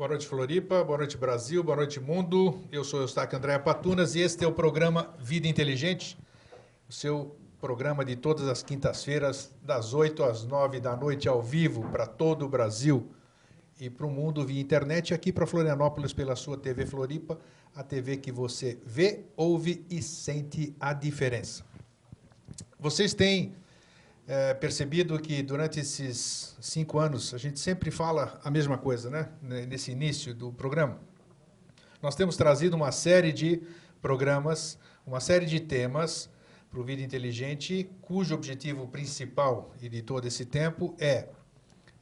Boa noite, Floripa. Boa noite, Brasil. Boa noite, mundo. Eu sou o Eustáquio André Patunas e este é o programa Vida Inteligente, o seu programa de todas as quintas-feiras, das 8 às 9 da noite, ao vivo, para todo o Brasil e para o mundo via internet, aqui para Florianópolis, pela sua TV Floripa, a TV que você vê, ouve e sente a diferença. Vocês têm é, percebido que durante esses cinco anos a gente sempre fala a mesma coisa, né? Nesse início do programa. Nós temos trazido uma série de programas, uma série de temas para o Vida Inteligente, cujo objetivo principal e de todo esse tempo é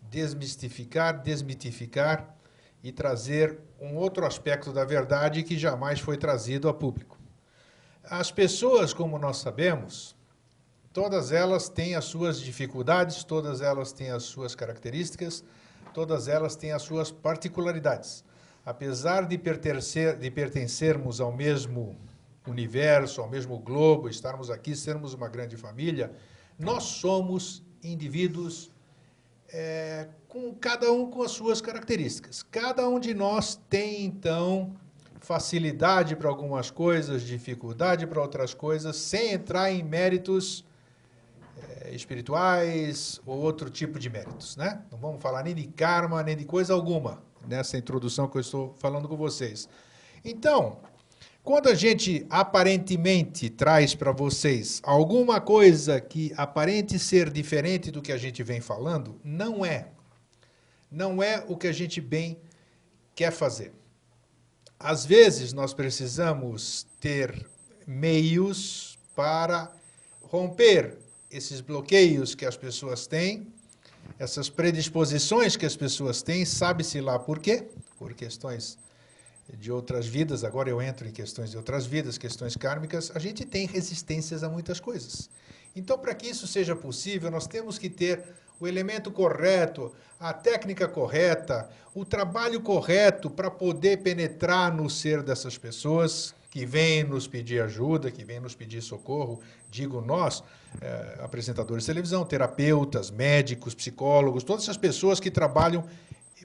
desmistificar, desmitificar e trazer um outro aspecto da verdade que jamais foi trazido a público. As pessoas, como nós sabemos, Todas elas têm as suas dificuldades, todas elas têm as suas características, todas elas têm as suas particularidades. Apesar de, pertencer, de pertencermos ao mesmo universo, ao mesmo globo, estarmos aqui, sermos uma grande família, nós somos indivíduos é, com cada um com as suas características. Cada um de nós tem, então, facilidade para algumas coisas, dificuldade para outras coisas, sem entrar em méritos espirituais ou outro tipo de méritos, né? Não vamos falar nem de karma, nem de coisa alguma nessa introdução que eu estou falando com vocês. Então, quando a gente aparentemente traz para vocês alguma coisa que aparente ser diferente do que a gente vem falando, não é. Não é o que a gente bem quer fazer. Às vezes nós precisamos ter meios para romper esses bloqueios que as pessoas têm, essas predisposições que as pessoas têm, sabe-se lá por quê? Por questões de outras vidas, agora eu entro em questões de outras vidas, questões kármicas, a gente tem resistências a muitas coisas. Então, para que isso seja possível, nós temos que ter o elemento correto, a técnica correta, o trabalho correto para poder penetrar no ser dessas pessoas que vêm nos pedir ajuda, que vêm nos pedir socorro, digo nós, é, apresentadores de televisão, terapeutas, médicos, psicólogos, todas essas pessoas que trabalham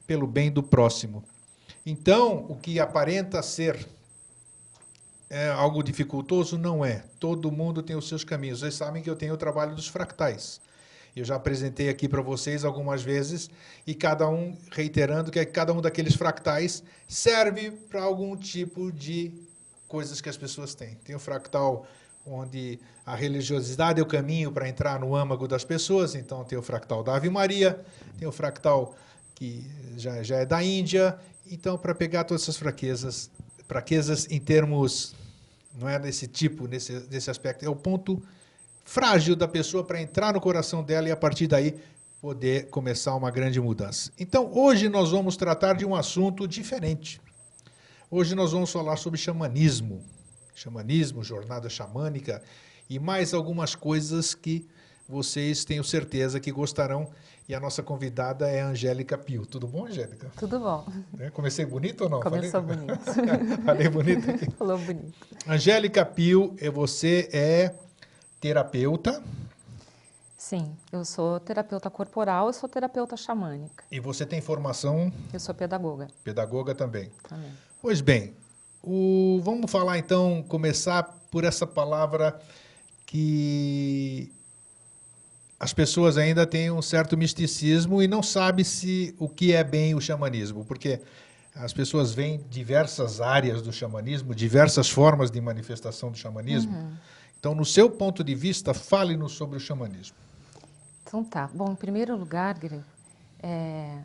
pelo bem do próximo. Então, o que aparenta ser é, algo dificultoso não é. Todo mundo tem os seus caminhos. Vocês sabem que eu tenho o trabalho dos fractais. Eu já apresentei aqui para vocês algumas vezes e cada um reiterando que cada um daqueles fractais serve para algum tipo de coisas que as pessoas têm. Tem o fractal onde a religiosidade é o caminho para entrar no âmago das pessoas. Então, tem o fractal da Ave Maria, tem o fractal que já, já é da Índia. Então, para pegar todas essas fraquezas, fraquezas em termos, não é nesse tipo, nesse, nesse aspecto, é o ponto frágil da pessoa para entrar no coração dela e, a partir daí, poder começar uma grande mudança. Então, hoje nós vamos tratar de um assunto diferente. Hoje nós vamos falar sobre xamanismo xamanismo, jornada xamânica e mais algumas coisas que vocês tenho certeza que gostarão. E a nossa convidada é a Angélica Pio. Tudo bom, Angélica? Tudo bom. É, comecei bonito ou não? Começou Falei... bonito. Falei bonito aqui. Falou bonito. Angélica Pio, você é terapeuta? Sim, eu sou terapeuta corporal, eu sou terapeuta xamânica. E você tem formação? Eu sou pedagoga. Pedagoga também. Também. Pois bem, o, vamos falar então, começar por essa palavra que as pessoas ainda têm um certo misticismo e não sabem se o que é bem o xamanismo, porque as pessoas veem diversas áreas do xamanismo, diversas formas de manifestação do xamanismo. Uhum. Então, no seu ponto de vista, fale-nos sobre o xamanismo. Então tá. Bom, em primeiro lugar, é,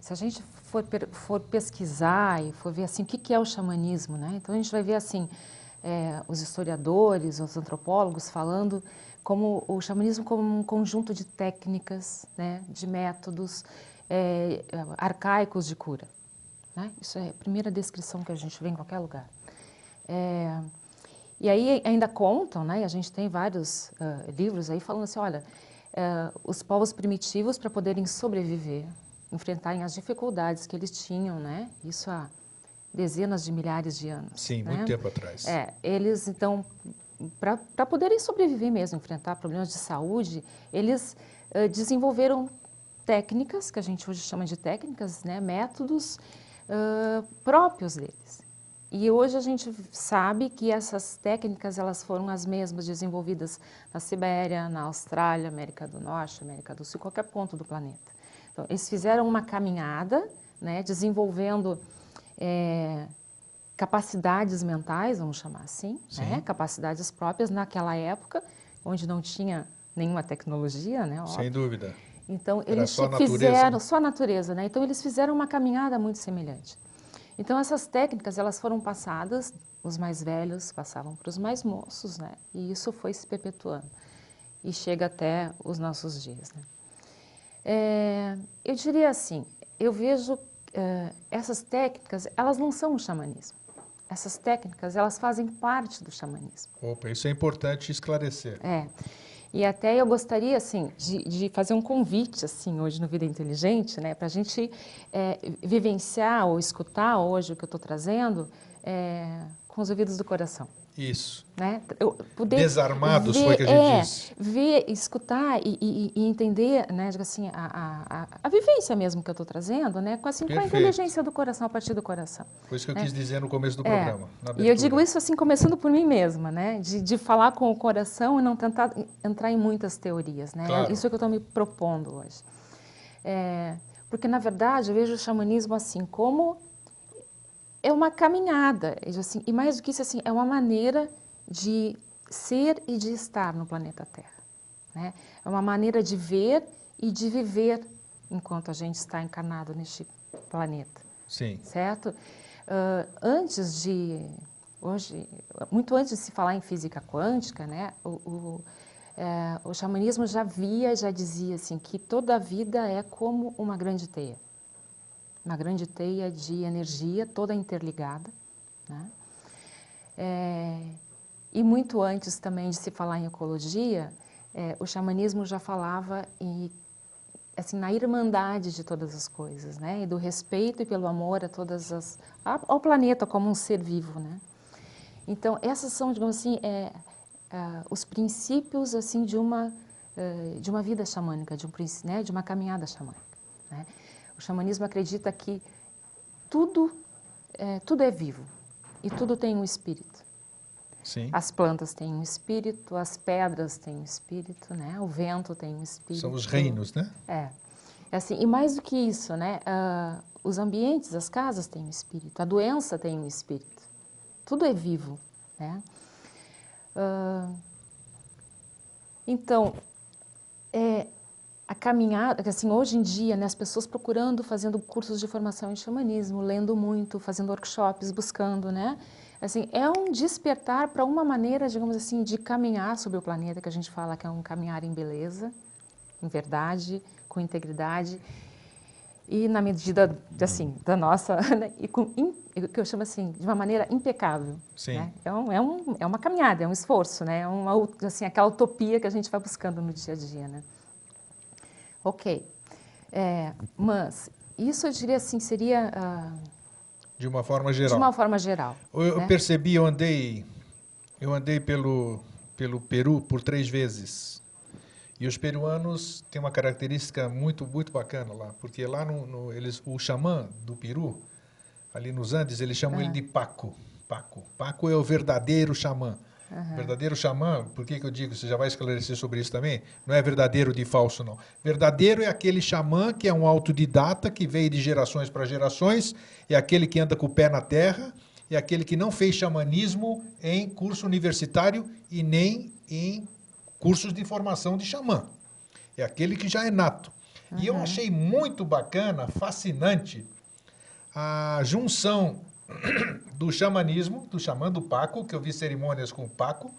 se a gente for, for pesquisar e for ver assim o que, que é o xamanismo, né? Então a gente vai ver assim é, os historiadores, os antropólogos falando como o xamanismo como um conjunto de técnicas, né, de métodos é, arcaicos de cura. Né? Isso é a primeira descrição que a gente vê em qualquer lugar. É, e aí ainda contam, né, a gente tem vários uh, livros aí falando assim, olha, uh, os povos primitivos para poderem sobreviver enfrentarem as dificuldades que eles tinham, né? Isso há dezenas de milhares de anos. Sim, né? muito tempo atrás. É, eles então, para poderem sobreviver mesmo, enfrentar problemas de saúde, eles uh, desenvolveram técnicas, que a gente hoje chama de técnicas, né? métodos, uh, próprios deles. E hoje a gente sabe que essas técnicas elas foram as mesmas desenvolvidas na Sibéria, na Austrália, América do Norte, América do Sul, qualquer ponto do planeta. Então, eles fizeram uma caminhada, né, desenvolvendo é, capacidades mentais, vamos chamar assim, né, capacidades próprias naquela época, onde não tinha nenhuma tecnologia, né? Óbvio. Sem dúvida. Então Era eles só fizeram só a natureza, né? Então eles fizeram uma caminhada muito semelhante. Então essas técnicas elas foram passadas, os mais velhos passavam para os mais moços, né? E isso foi se perpetuando e chega até os nossos dias. Né? É, eu diria assim, eu vejo é, essas técnicas, elas não são o xamanismo. Essas técnicas, elas fazem parte do xamanismo. Opa, isso é importante esclarecer. É. E até eu gostaria, assim, de, de, fazer um convite, assim, hoje no Vida Inteligente, né, para a gente é, vivenciar ou escutar hoje o que eu estou trazendo é, com os ouvidos do coração. Isso. Né? Eu poder Desarmados ver, foi que a gente é, disse. Ver, escutar e, e, e entender, né, assim, a, a, a, vivência mesmo que eu estou trazendo, né, com, assim, com a inteligência do coração, a partir do coração. Foi isso que eu né? quis dizer no começo do é. programa. E eu digo isso assim, começando por mim mesma, né, de, de falar com o coração e não tentar entrar em muitas teorias. Né? Claro. Isso é que eu estou me propondo hoje. É, porque, na verdade, eu vejo o xamanismo assim como é uma caminhada, assim, e mais do que isso, assim, é uma maneira de ser e de estar no planeta Terra. Né? É uma maneira de ver e de viver enquanto a gente está encarnado neste planeta. Sim. Certo? Uh, antes de hoje, muito antes de se falar em física quântica, né, o, o, é, o xamanismo já via, já dizia assim que toda a vida é como uma grande teia uma grande teia de energia toda interligada. Né? É, e muito antes também de se falar em ecologia, é, o xamanismo já falava em, assim, na irmandade de todas as coisas, né? e do respeito e pelo amor a todas as, ao planeta como um ser vivo. Né? Então, essas são, digamos assim, é, é os princípios assim de uma, é, de uma vida xamânica, de, um, né? de uma caminhada xamânica. Né? O xamanismo acredita que tudo é, tudo é vivo e tudo tem um espírito. Sim. As plantas têm um espírito, as pedras têm um espírito, né? O vento tem um espírito. São os reinos, né? É. é assim, e mais do que isso, né? Uh, os ambientes, as casas têm um espírito, a doença tem um espírito. Tudo é vivo, né? Uh, então, é, a caminhada, assim, hoje em dia, né, as pessoas procurando, fazendo cursos de formação em xamanismo, lendo muito, fazendo workshops, buscando, né? Assim, é um despertar para uma maneira, digamos assim, de caminhar sobre o planeta, que a gente fala que é um caminhar em beleza, em verdade, com integridade e na medida, assim, da nossa, né, e com, que eu chamo assim, de uma maneira impecável. Sim. Né? É, um, é, um, é uma caminhada, é um esforço, né? É uma, assim, aquela utopia que a gente vai buscando no dia a dia, né? Ok. É, mas isso eu diria assim, seria... Uh, de uma forma geral. De uma forma geral. Eu, né? eu percebi, eu andei, eu andei pelo, pelo Peru por três vezes. E os peruanos têm uma característica muito muito bacana lá, porque lá no, no eles o xamã do Peru, ali nos Andes, eles chamam ele de Paco. Paco. Paco é o verdadeiro xamã. Uhum. Verdadeiro xamã, por que, que eu digo? Você já vai esclarecer sobre isso também? Não é verdadeiro de falso, não. Verdadeiro é aquele xamã que é um autodidata, que veio de gerações para gerações, é aquele que anda com o pé na terra, é aquele que não fez xamanismo em curso universitário e nem em cursos de formação de xamã. É aquele que já é nato. Uhum. E eu achei muito bacana, fascinante, a junção do xamanismo, do xamã do Paco, que eu vi cerimônias com o Paco,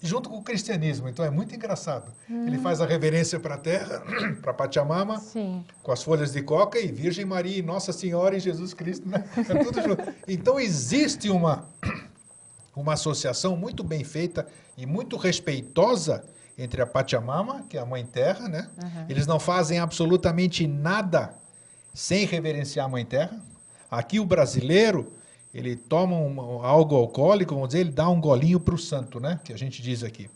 junto com o cristianismo. Então é muito engraçado. Hum. Ele faz a reverência para a terra, para Pachamama, Sim. com as folhas de coca e Virgem Maria e Nossa Senhora e Jesus Cristo. Né? É tudo junto. Então existe uma, uma associação muito bem feita e muito respeitosa entre a Pachamama, que é a Mãe Terra, né? Uhum. Eles não fazem absolutamente nada sem reverenciar a Mãe Terra. Aqui o brasileiro, ele toma um, algo alcoólico, vamos dizer, ele dá um golinho para o santo, né? Que a gente diz aqui.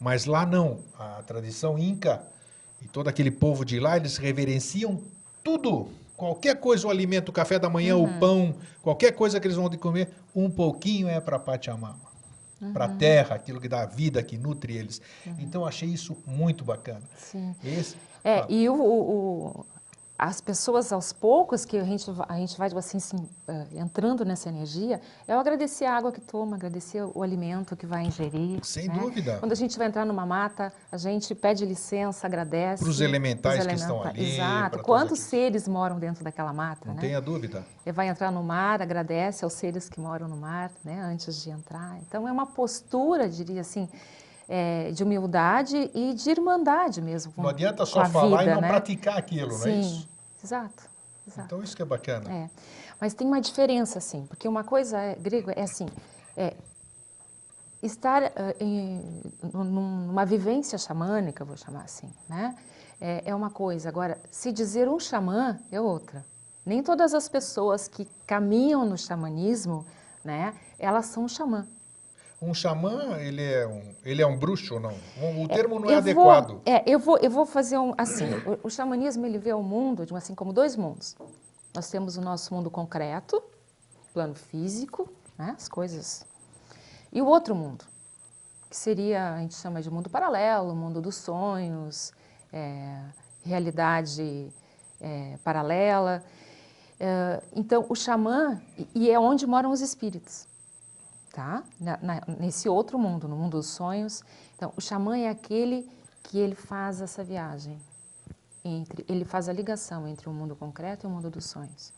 Mas lá não. A tradição inca e todo aquele povo de lá, eles reverenciam tudo, qualquer coisa, o alimento, o café da manhã, Uhum. o pão, qualquer coisa que eles vão de comer, um pouquinho é para Pachamama. Para a Uhum. terra, aquilo que dá vida, que nutre eles. Então, eu achei isso muito bacana. Sim. Esse, É, e o- o- as pessoas, aos poucos, que a gente, a gente vai tipo assim, assim, entrando nessa energia, é o agradecer a água que toma, agradecer o alimento que vai ingerir. Sem né? dúvida. Quando a gente vai entrar numa mata, a gente pede licença, agradece. Pros elementais pros que estão ali, Exato. Quantos seres moram dentro daquela mata, não né? tenha dúvida. Ele vai entrar no mar, agradece aos seres que moram no mar, né, antes de entrar. Então é uma postura, diria assim, é, de humildade e de irmandade mesmo. Com, Não adianta só falar vida, e não né? praticar aquilo, não é Sim, isso? exato, exato. Então, isso que é bacana. É. Mas tem uma diferença, assim, porque uma coisa é, grego é assim, é estar eh, em, num- numa vivência xamânica, vou chamar assim, né? É, é uma coisa. Agora, se dizer um xamã é outra. Nem todas as pessoas que caminham no xamanismo, né, elas são xamã. Um xamã, ele é um, ele é um bruxo ou não? O termo não é eu adequado. Vou, é, eu vou, eu vou fazer um assim. O, o xamanismo ele vê o mundo de assim como dois mundos. Nós temos o nosso mundo concreto, plano físico, né, as coisas, e o outro mundo, que seria a gente chama de mundo paralelo, mundo dos sonhos, é, realidade é, paralela. É, então, o xamã e é onde moram os espíritos tá? Na- na- nesse outro mundo, no mundo dos sonhos. Então, o xamã é aquele que ele faz essa viagem entre, ele faz a ligação entre o mundo concreto e o mundo dos sonhos.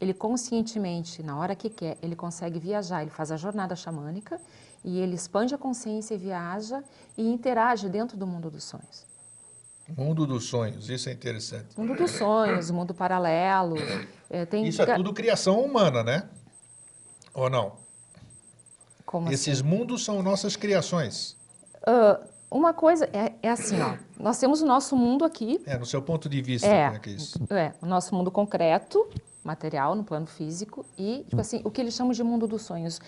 Ele conscientemente, na hora que quer, ele consegue viajar, ele faz a jornada xamânica e ele expande a consciência e viaja e interage dentro do mundo dos sonhos. Mundo dos sonhos, isso é interessante. Mundo dos sonhos, mundo paralelo. é, Isso é tudo criação humana, né? Ou não? Como assim? Esses mundos são nossas criações. Ah, uma coisa é, é assim, ó. Nós temos o nosso mundo aqui, É, no seu ponto de vista, É. como é que é isso? É, o nosso mundo concreto, material, no plano físico, e, tipo assim, o que eles chamam de mundo dos sonhos.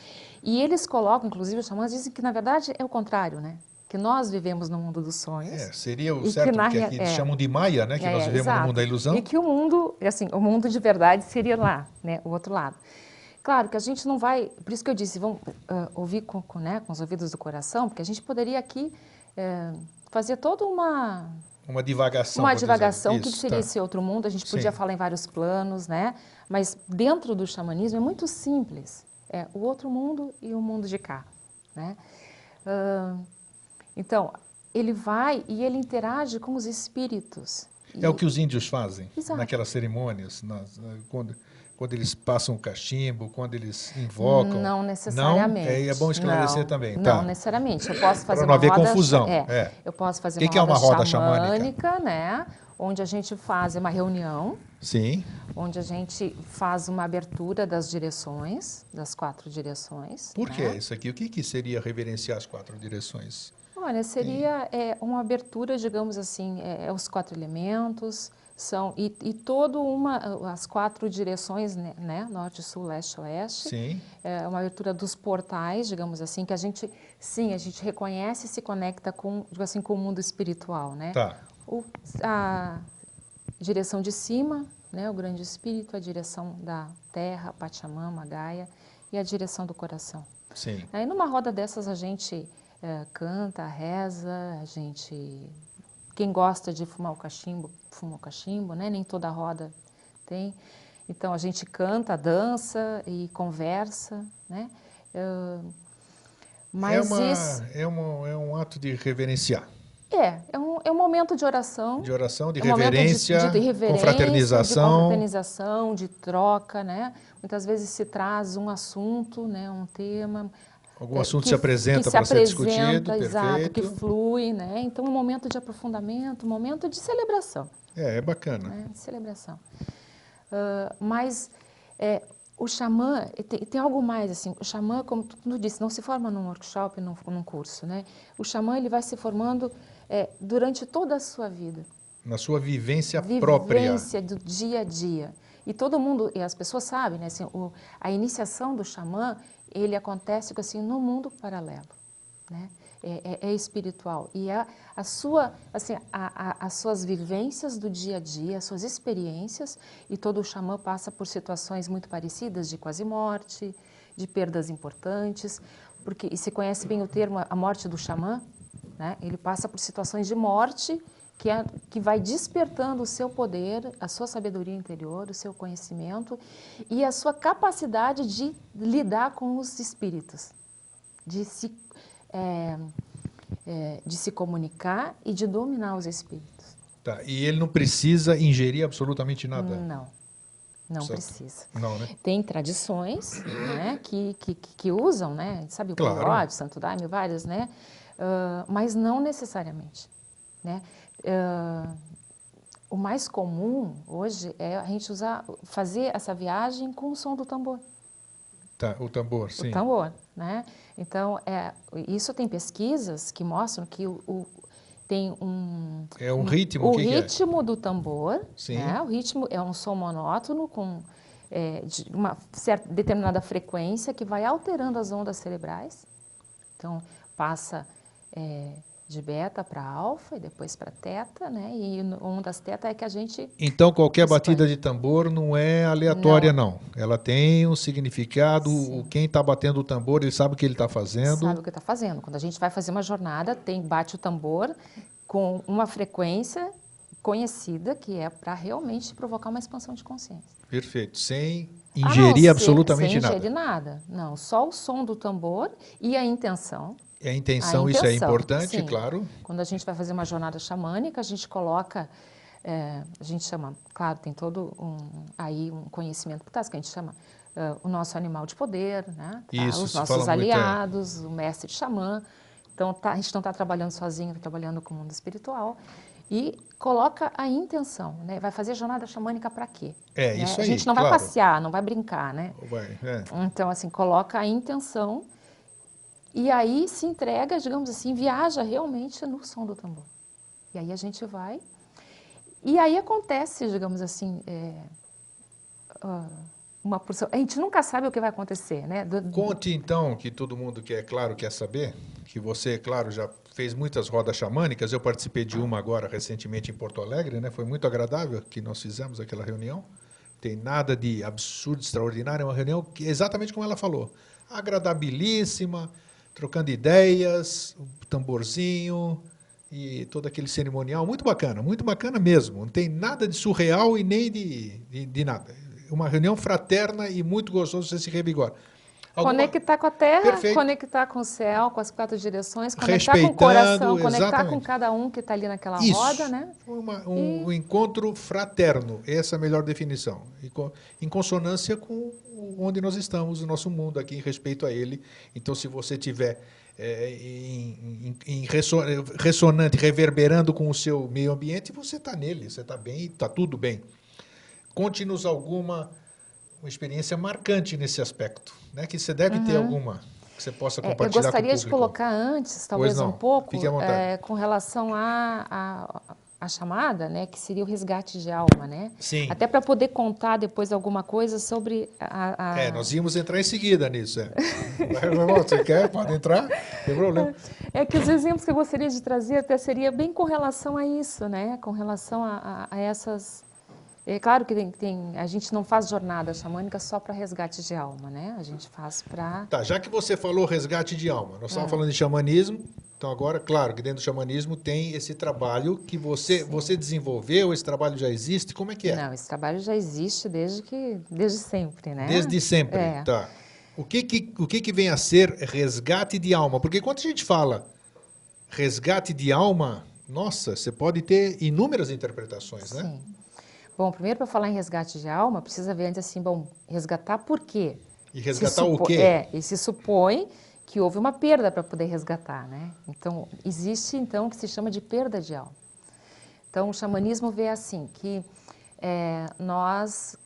E eles colocam, inclusive, os xamãs dizem que, na verdade, é o contrário, né? Que nós vivemos no mundo dos sonhos. É, seria o que certo, na que rea- aqui é. chamam de Maia, né? Que É, nós vivemos exato. no mundo da ilusão. E que o mundo, assim, o mundo de verdade seria lá, né? O outro lado. Claro que a gente não vai, por isso que eu disse, vamos ah, ouvir com, com, né, com os ouvidos do coração, porque a gente poderia aqui eh, fazer toda uma, Uma divagação. uma divagação, o que, seria tá. esse outro mundo? A gente podia Sim. falar em vários planos, né? Mas dentro do xamanismo é muito simples. É o outro mundo e o mundo de cá, né? Ah, então, ele vai e ele interage com os espíritos. É o E- que os índios fazem Exato. naquelas cerimônias, nas- eh, quando, quando eles passam o cachimbo, quando eles invocam. Não necessariamente. Não? É, é bom esclarecer Não, também. Não tá. necessariamente. Eu posso fazer não uma haver roda, confusão, É, é. Eu posso fazer Que uma, que é uma roda xamânica, né? Onde a gente faz uma reunião, Sim. onde a gente faz uma abertura das direções, das quatro direções. Por né? que isso aqui? O que, que seria reverenciar as quatro direções? Olha, seria é, uma abertura, digamos assim, é, é os quatro elementos, são e, e todo uma as quatro direções, né, né, norte, sul, leste, oeste. Sim. É uma abertura dos portais, digamos assim, que a gente, sim, a gente reconhece e se conecta com, digo assim, com o mundo espiritual, né? Tá. O, a direção de cima, né, o grande espírito, a direção da terra, Pachamama, Gaia, e a direção do coração. Sim. Aí numa roda dessas a gente eh, canta, reza, a gente. Quem gosta de fumar o cachimbo, fuma o cachimbo, né? Nem toda roda tem. Então a gente canta, dança e conversa, né? Eh, mas é, uma, isso é, uma, é um ato de reverenciar, é, é um, é um momento de oração. de oração, de É um reverência, de, de reverência, confraternização. de confraternização, de troca, né? Muitas vezes se traz um assunto, né? Um tema, Algum assunto que- se apresenta que se para ser discutido, exato, que perfeito. flui, né? Então, um momento de aprofundamento, um momento de celebração, É, é bacana. né? Celebração. Ah, mas é, o xamã, tem, tem algo mais, assim, o xamã, como tu, tu disse, não se forma num workshop, num, num curso, né? O xamã, ele vai se formando é, durante toda a sua vida Na sua vivência, própria. vivência do dia a dia. E todo mundo, e as pessoas sabem, né, assim, o, a iniciação do xamã, ele acontece assim no mundo paralelo, né? é, é, é espiritual. E a, a sua, assim, a, a, as suas vivências do dia a dia, as suas experiências, e todo xamã passa por situações muito parecidas de quase morte, de perdas importantes, porque e se conhece bem o termo a morte do xamã, né? Ele passa por situações de morte que, é, que vai despertando o seu poder, a sua sabedoria interior, o seu conhecimento e a sua capacidade de lidar com os espíritos, de se, é, é, de se comunicar e de dominar os espíritos. Tá, e ele não precisa ingerir absolutamente nada? Não. Não certo. precisa. Não, né? Tem tradições né, que, que, que, usam, né? Sabe o claro. Santo Daime, várias, né? Uh, mas não necessariamente. Né? Uh, o mais comum hoje é a gente usar, fazer essa viagem com o som do tambor. Tá, o tambor, sim. O tambor, né? Então, é, isso tem pesquisas que mostram que o, o tem um... É um ritmo? O que ritmo que é? do tambor, sim. Né? o ritmo é um som monótono com é, de uma certa, determinada frequência que vai alterando as ondas cerebrais. Então, passa... É, de beta para alfa e depois para teta, né? E uma das teta é que a gente. Então qualquer expande. batida de tambor não é aleatória, não. não. Ela tem um significado. Sim. Quem está batendo o tambor, ele sabe o que ele está fazendo. Sabe o que está fazendo. Quando a gente vai fazer uma jornada, tem bate o tambor com uma frequência conhecida que é para realmente provocar uma expansão de consciência. Perfeito. Sem ingerir ah, não, absolutamente sem, sem nada. Sem ingerir nada. Não, só o som do tambor e a intenção a intenção, a intenção isso é importante, sim. claro. Quando a gente vai fazer uma jornada xamânica, a gente coloca, é, a gente chama, claro, tem todo um, aí um conhecimento por trás, que a gente chama uh, o nosso animal de poder, né? Tá? Isso, Os nossos aliados, muito, é. o mestre xamã. Então, tá, a gente não está trabalhando sozinho, está trabalhando com o mundo espiritual. E coloca a intenção, né? Vai fazer jornada xamânica para quê? É, né? isso aí, A gente não claro. vai passear, não vai brincar, né? Vai, é. Então, assim, coloca a intenção e aí se entrega, digamos assim, viaja realmente no som do tambor. E aí a gente vai. E aí acontece, digamos assim, é, uma porção. A gente nunca sabe o que vai acontecer, né? Do, Conte então, que todo mundo que é claro quer saber, que você, claro, já fez muitas rodas xamânicas. Eu participei de uma agora recentemente em Porto Alegre, né? Foi muito agradável que nós fizemos aquela reunião. Tem nada de absurdo, extraordinário, é uma reunião que exatamente como ela falou, agradabilíssima trocando ideias, o tamborzinho e todo aquele cerimonial. Muito bacana, muito bacana mesmo. Não tem nada de surreal e nem de, de, de nada. Uma reunião fraterna e muito gostoso você se revigora. Alguma... Conectar com a terra, Perfeito. conectar com o céu, com as quatro direções, conectar com o coração, conectar exatamente. com cada um que está ali naquela Isso. roda, né? Uma, um, e... um, encontro fraterno, essa é a melhor definição. Em consonância com onde nós estamos, o nosso mundo aqui, em respeito a ele. Então, se você tiver é, em, em, em, ressonante, reverberando com o seu meio ambiente, você está nele, você está bem, está tudo bem. Conte-nos alguma uma experiência marcante nesse aspecto, né? Que você deve uhum. ter alguma que você possa compartilhar é, Eu gostaria de colocar antes, talvez um pouco, é, com relação à a, a, a, chamada, né? Que seria o resgate de alma, né? Sim. Até para poder contar depois alguma coisa sobre a, a... É, nós íamos entrar em seguida nisso. É. você quer? Pode entrar? Não tem problema. É que os exemplos que eu gostaria de trazer até seria bem com relação a isso, né? Com relação a, a essas é claro que tem, tem, a gente não faz jornada xamânica só para resgate de alma, né? A gente faz para... Tá, já que você falou resgate de alma, nós estamos é. falando de xamanismo, então agora, claro, que dentro do xamanismo tem esse trabalho que você, você desenvolveu, esse trabalho já existe, como é que é? Não, esse trabalho já existe desde, que, desde sempre, né? Desde sempre, é. tá. O que que, o que que vem a ser resgate de alma? Porque quando a gente fala resgate de alma, nossa, você pode ter inúmeras interpretações, né? Sim. Bom, primeiro para falar em resgate de alma, precisa ver antes assim, bom, resgatar por quê? E resgatar o quê? É, e se supõe que houve uma perda para poder resgatar, né? Então, existe então o que se chama de perda de alma. Então, o xamanismo vê assim, que é, nós,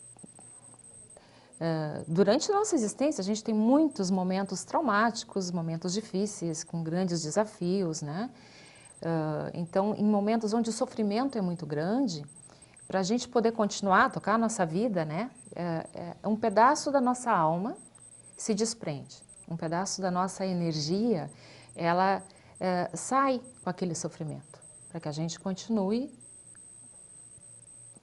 é, durante nossa existência, a gente tem muitos momentos traumáticos, momentos difíceis, com grandes desafios, né? Uh, então, em momentos onde o sofrimento é muito grande, para a gente poder continuar a tocar a nossa vida, né? É, é, um pedaço da nossa alma se desprende, um pedaço da nossa energia, ela é, sai com aquele sofrimento, para que a gente continue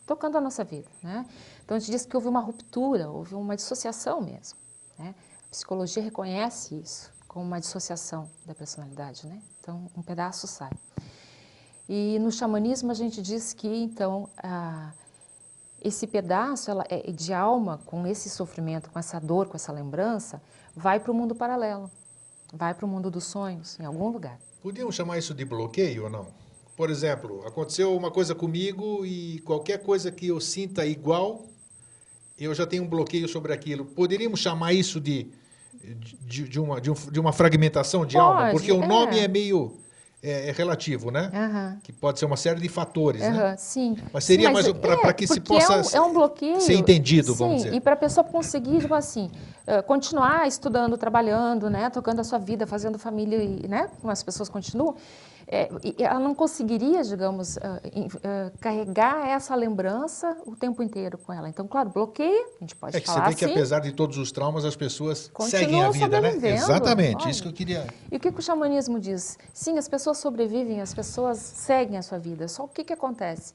tocando a nossa vida. Né? Então a gente diz que houve uma ruptura, houve uma dissociação mesmo. Né? A psicologia reconhece isso como uma dissociação da personalidade. Né? Então um pedaço sai. E no xamanismo a gente diz que então a, esse pedaço ela, é de alma, com esse sofrimento, com essa dor, com essa lembrança, vai para o mundo paralelo, vai para o mundo dos sonhos, em algum lugar. Podíamos chamar isso de bloqueio ou não? Por exemplo, aconteceu uma coisa comigo e qualquer coisa que eu sinta igual, eu já tenho um bloqueio sobre aquilo. Poderíamos chamar isso de, de, de uma, de, um, de, uma fragmentação de Pode, alma? Porque o é. nome é meio é, é relativo, né? Aham. Que pode ser uma série de fatores, né? Aham, sim. Mas seria Sim, mais para é, que se é possa um, é um bloqueio, ser entendido, sim, vamos dizer. E para a pessoa conseguir, tipo assim, continuar estudando, trabalhando, né, tocando a sua vida, fazendo família, e, né, como as pessoas continuam, é, ela não conseguiria, digamos, em- ah, carregar essa lembrança o tempo inteiro com ela. Então, claro, bloqueia, a gente pode É que você vê que assim. apesar de todos os traumas, as pessoas seguem a vida, né? Exatamente, olha. isso que eu queria. E o que, que o xamanismo diz? Sim, as pessoas sobrevivem, as pessoas seguem a sua vida. Só o que, que acontece?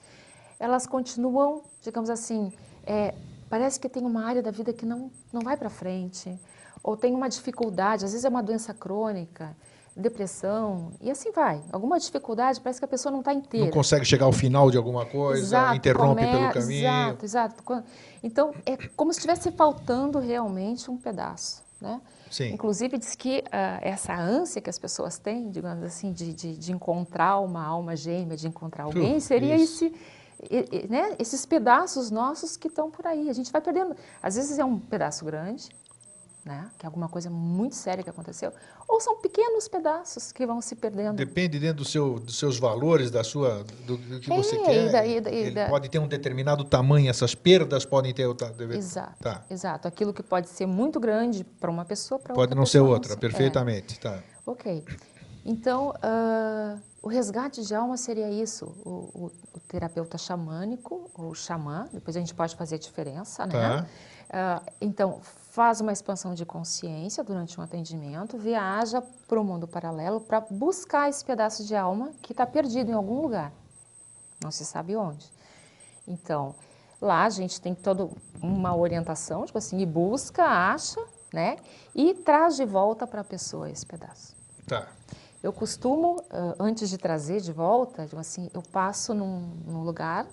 Elas continuam, digamos assim, é, parece que tem uma área da vida que não, não vai para frente, ou tem uma dificuldade, às vezes é uma doença crônica, depressão, e assim vai. Alguma dificuldade, parece que a pessoa não está inteira. Não consegue chegar ao final de alguma coisa, Exato, interrompe come- pelo caminho. Exato, exato. Então, é como se estivesse faltando realmente um pedaço, né? Sim. Inclusive, diz que ah, essa ânsia que as pessoas têm, digamos assim, de, de, de encontrar uma alma gêmea, de encontrar alguém, seria isso. esse, né, esses pedaços nossos que estão por aí. A gente vai perdendo. Às vezes é um pedaço grande, né, que é alguma coisa muito séria que aconteceu, ou são pequenos pedaços que vão se perdendo. Depende dentro do seu, dos seus valores, da sua, do, do que É, você e quer. da- e da- e da- pode ter um determinado tamanho, essas perdas podem ter. deve- Exato, Tá. exato. Aquilo que pode ser muito grande para uma pessoa, para outra Pode não ser outra, ser. É. perfeitamente. Tá. Ok. Então, ah, o resgate de alma seria isso, o, o- o terapeuta xamânico, ou xamã, depois a gente pode fazer a diferença, né? Tá. Ah, então, faz uma expansão de consciência durante um atendimento, viaja para o mundo paralelo para buscar esse pedaço de alma que está perdido em algum lugar, não se sabe onde. Então, lá a gente tem toda uma orientação, tipo assim, e busca, acha, né? E traz de volta para a pessoa esse pedaço. Tá. Eu costumo, antes de trazer de volta, digo assim, eu passo num, num lugar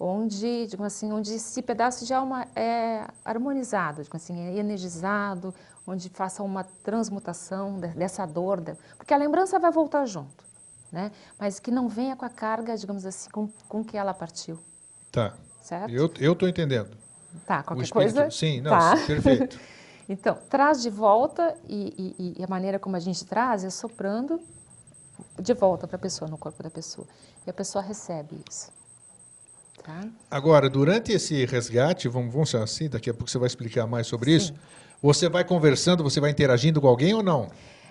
onde, digo assim, onde esse pedaço de alma é harmonizado, digo assim, é energizado, onde faça uma transmutação de- dessa dor, porque a lembrança vai voltar junto, né? Mas que não venha com a carga, digamos assim, com, com que ela partiu, Tá. certo? Eu eu estou entendendo. Tá, qualquer espírito. coisa. Sim, não, tá. sim, perfeito. Então, traz de volta e, e- e a maneira como a gente traz é soprando de volta para a pessoa, no corpo da pessoa. E a pessoa recebe isso. Tá? Agora, durante esse resgate, vamos, vamos ser assim, daqui a pouco você vai explicar mais sobre isso. Sim. Você vai conversando, você vai interagindo com alguém ou não?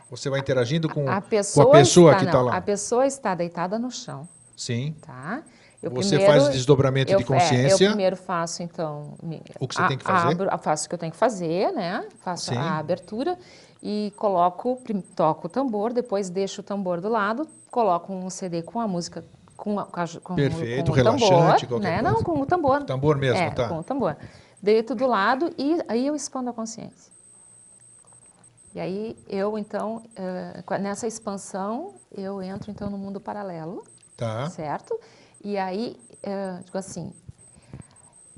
Você vai interagindo com, A com pessoa, a pessoa está, que está lá? A pessoa está deitada no chão, Sim. tá? Eu Você primeiro- faz o desdobramento eu, de é, consciência. eu primeiro faço, então... O que você a- tem que fazer? abro- faço o que eu tenho que fazer, né? Faço Sim. a abertura e coloco, toco o tambor, depois deixo o tambor do lado, coloco um CD com a música, com, a, com, Perfeito, com o relaxante, tambor, qualquer né? Não, coisa. com o tambor. Tambor mesmo, é, tá. com o tambor. Deito do lado e aí eu expando a consciência. E aí eu, então, eh, nessa expansão, eu entro, então, no mundo paralelo, Tá. certo? E aí, eh, digo assim,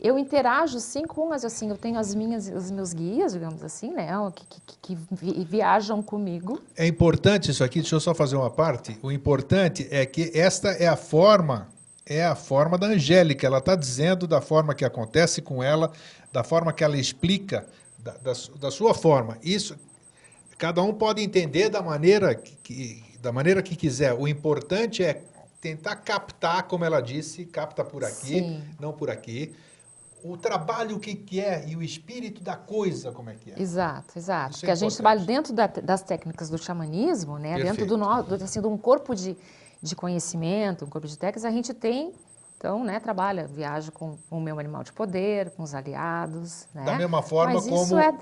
eu interajo sim com, mas assim, eu tenho as minhas, os meus guias, digamos assim, né, que, que, que vi- viajam comigo. É importante isso aqui, deixa eu só fazer uma parte. O importante é que esta é a forma, é a forma da Angélica. Ela está dizendo da forma que acontece com ela, da forma que ela explica, da, da da sua forma. Isso, cada um pode entender da maneira que, que- da maneira que quiser. O importante é tentar captar, como ela disse, capta por aqui, Sim. não por aqui. O trabalho, o que, que é, e o espírito da coisa, como é que é. Exato, exato. Isso é Porque a gente trabalha dentro da- das técnicas do xamanismo, né? Dentro do, no, do, assim, de um corpo de, de conhecimento, um corpo de técnicas, a gente tem, então, né, trabalha, viaja com o meu animal de poder, com os aliados, né? Da mesma forma como é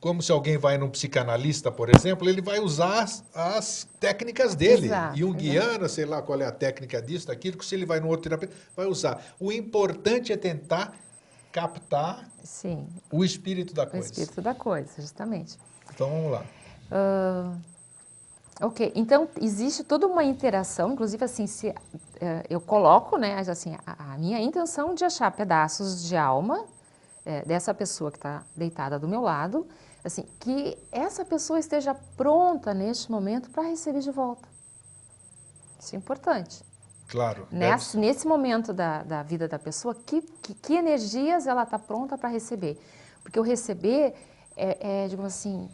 como se alguém vai num psicanalista, por exemplo, ele vai usar as, as técnicas dele. Exato, e um guiana, sei lá qual é a técnica disso, daquilo, que se ele vai no outro terapeuta, vai usar. O importante é tentar captar Sim, o espírito da o coisa. espírito da coisa, justamente. Então vamos lá. Ah, ok, então existe toda uma interação, inclusive assim, se eh, eu coloco, né, assim, a, a minha intenção de achar pedaços de alma eh, dessa pessoa que está deitada do meu lado, assim, que essa pessoa esteja pronta neste momento para receber de volta. Isso é importante. Claro. deve Nesse, nesse momento da, da vida da pessoa, que, que, que energias ela está pronta para receber? Porque o receber é, é, digamos assim,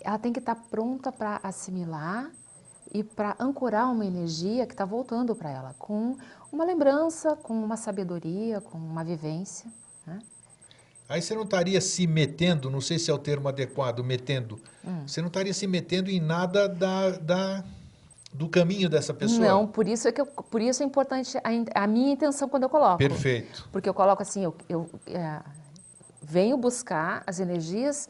ela tem que estar pronta para assimilar e para ancorar uma energia que está voltando para ela, com uma lembrança, com uma sabedoria, com uma vivência. Né? Aí você não estaria se metendo, não sei se é o termo adequado, metendo. Hum. Você não estaria se metendo em nada da, da- do caminho dessa pessoa. Não, por isso é que eu- por isso é importante a, a minha intenção quando eu coloco. Perfeito. Porque eu coloco assim, eu, eu, é, venho buscar as energias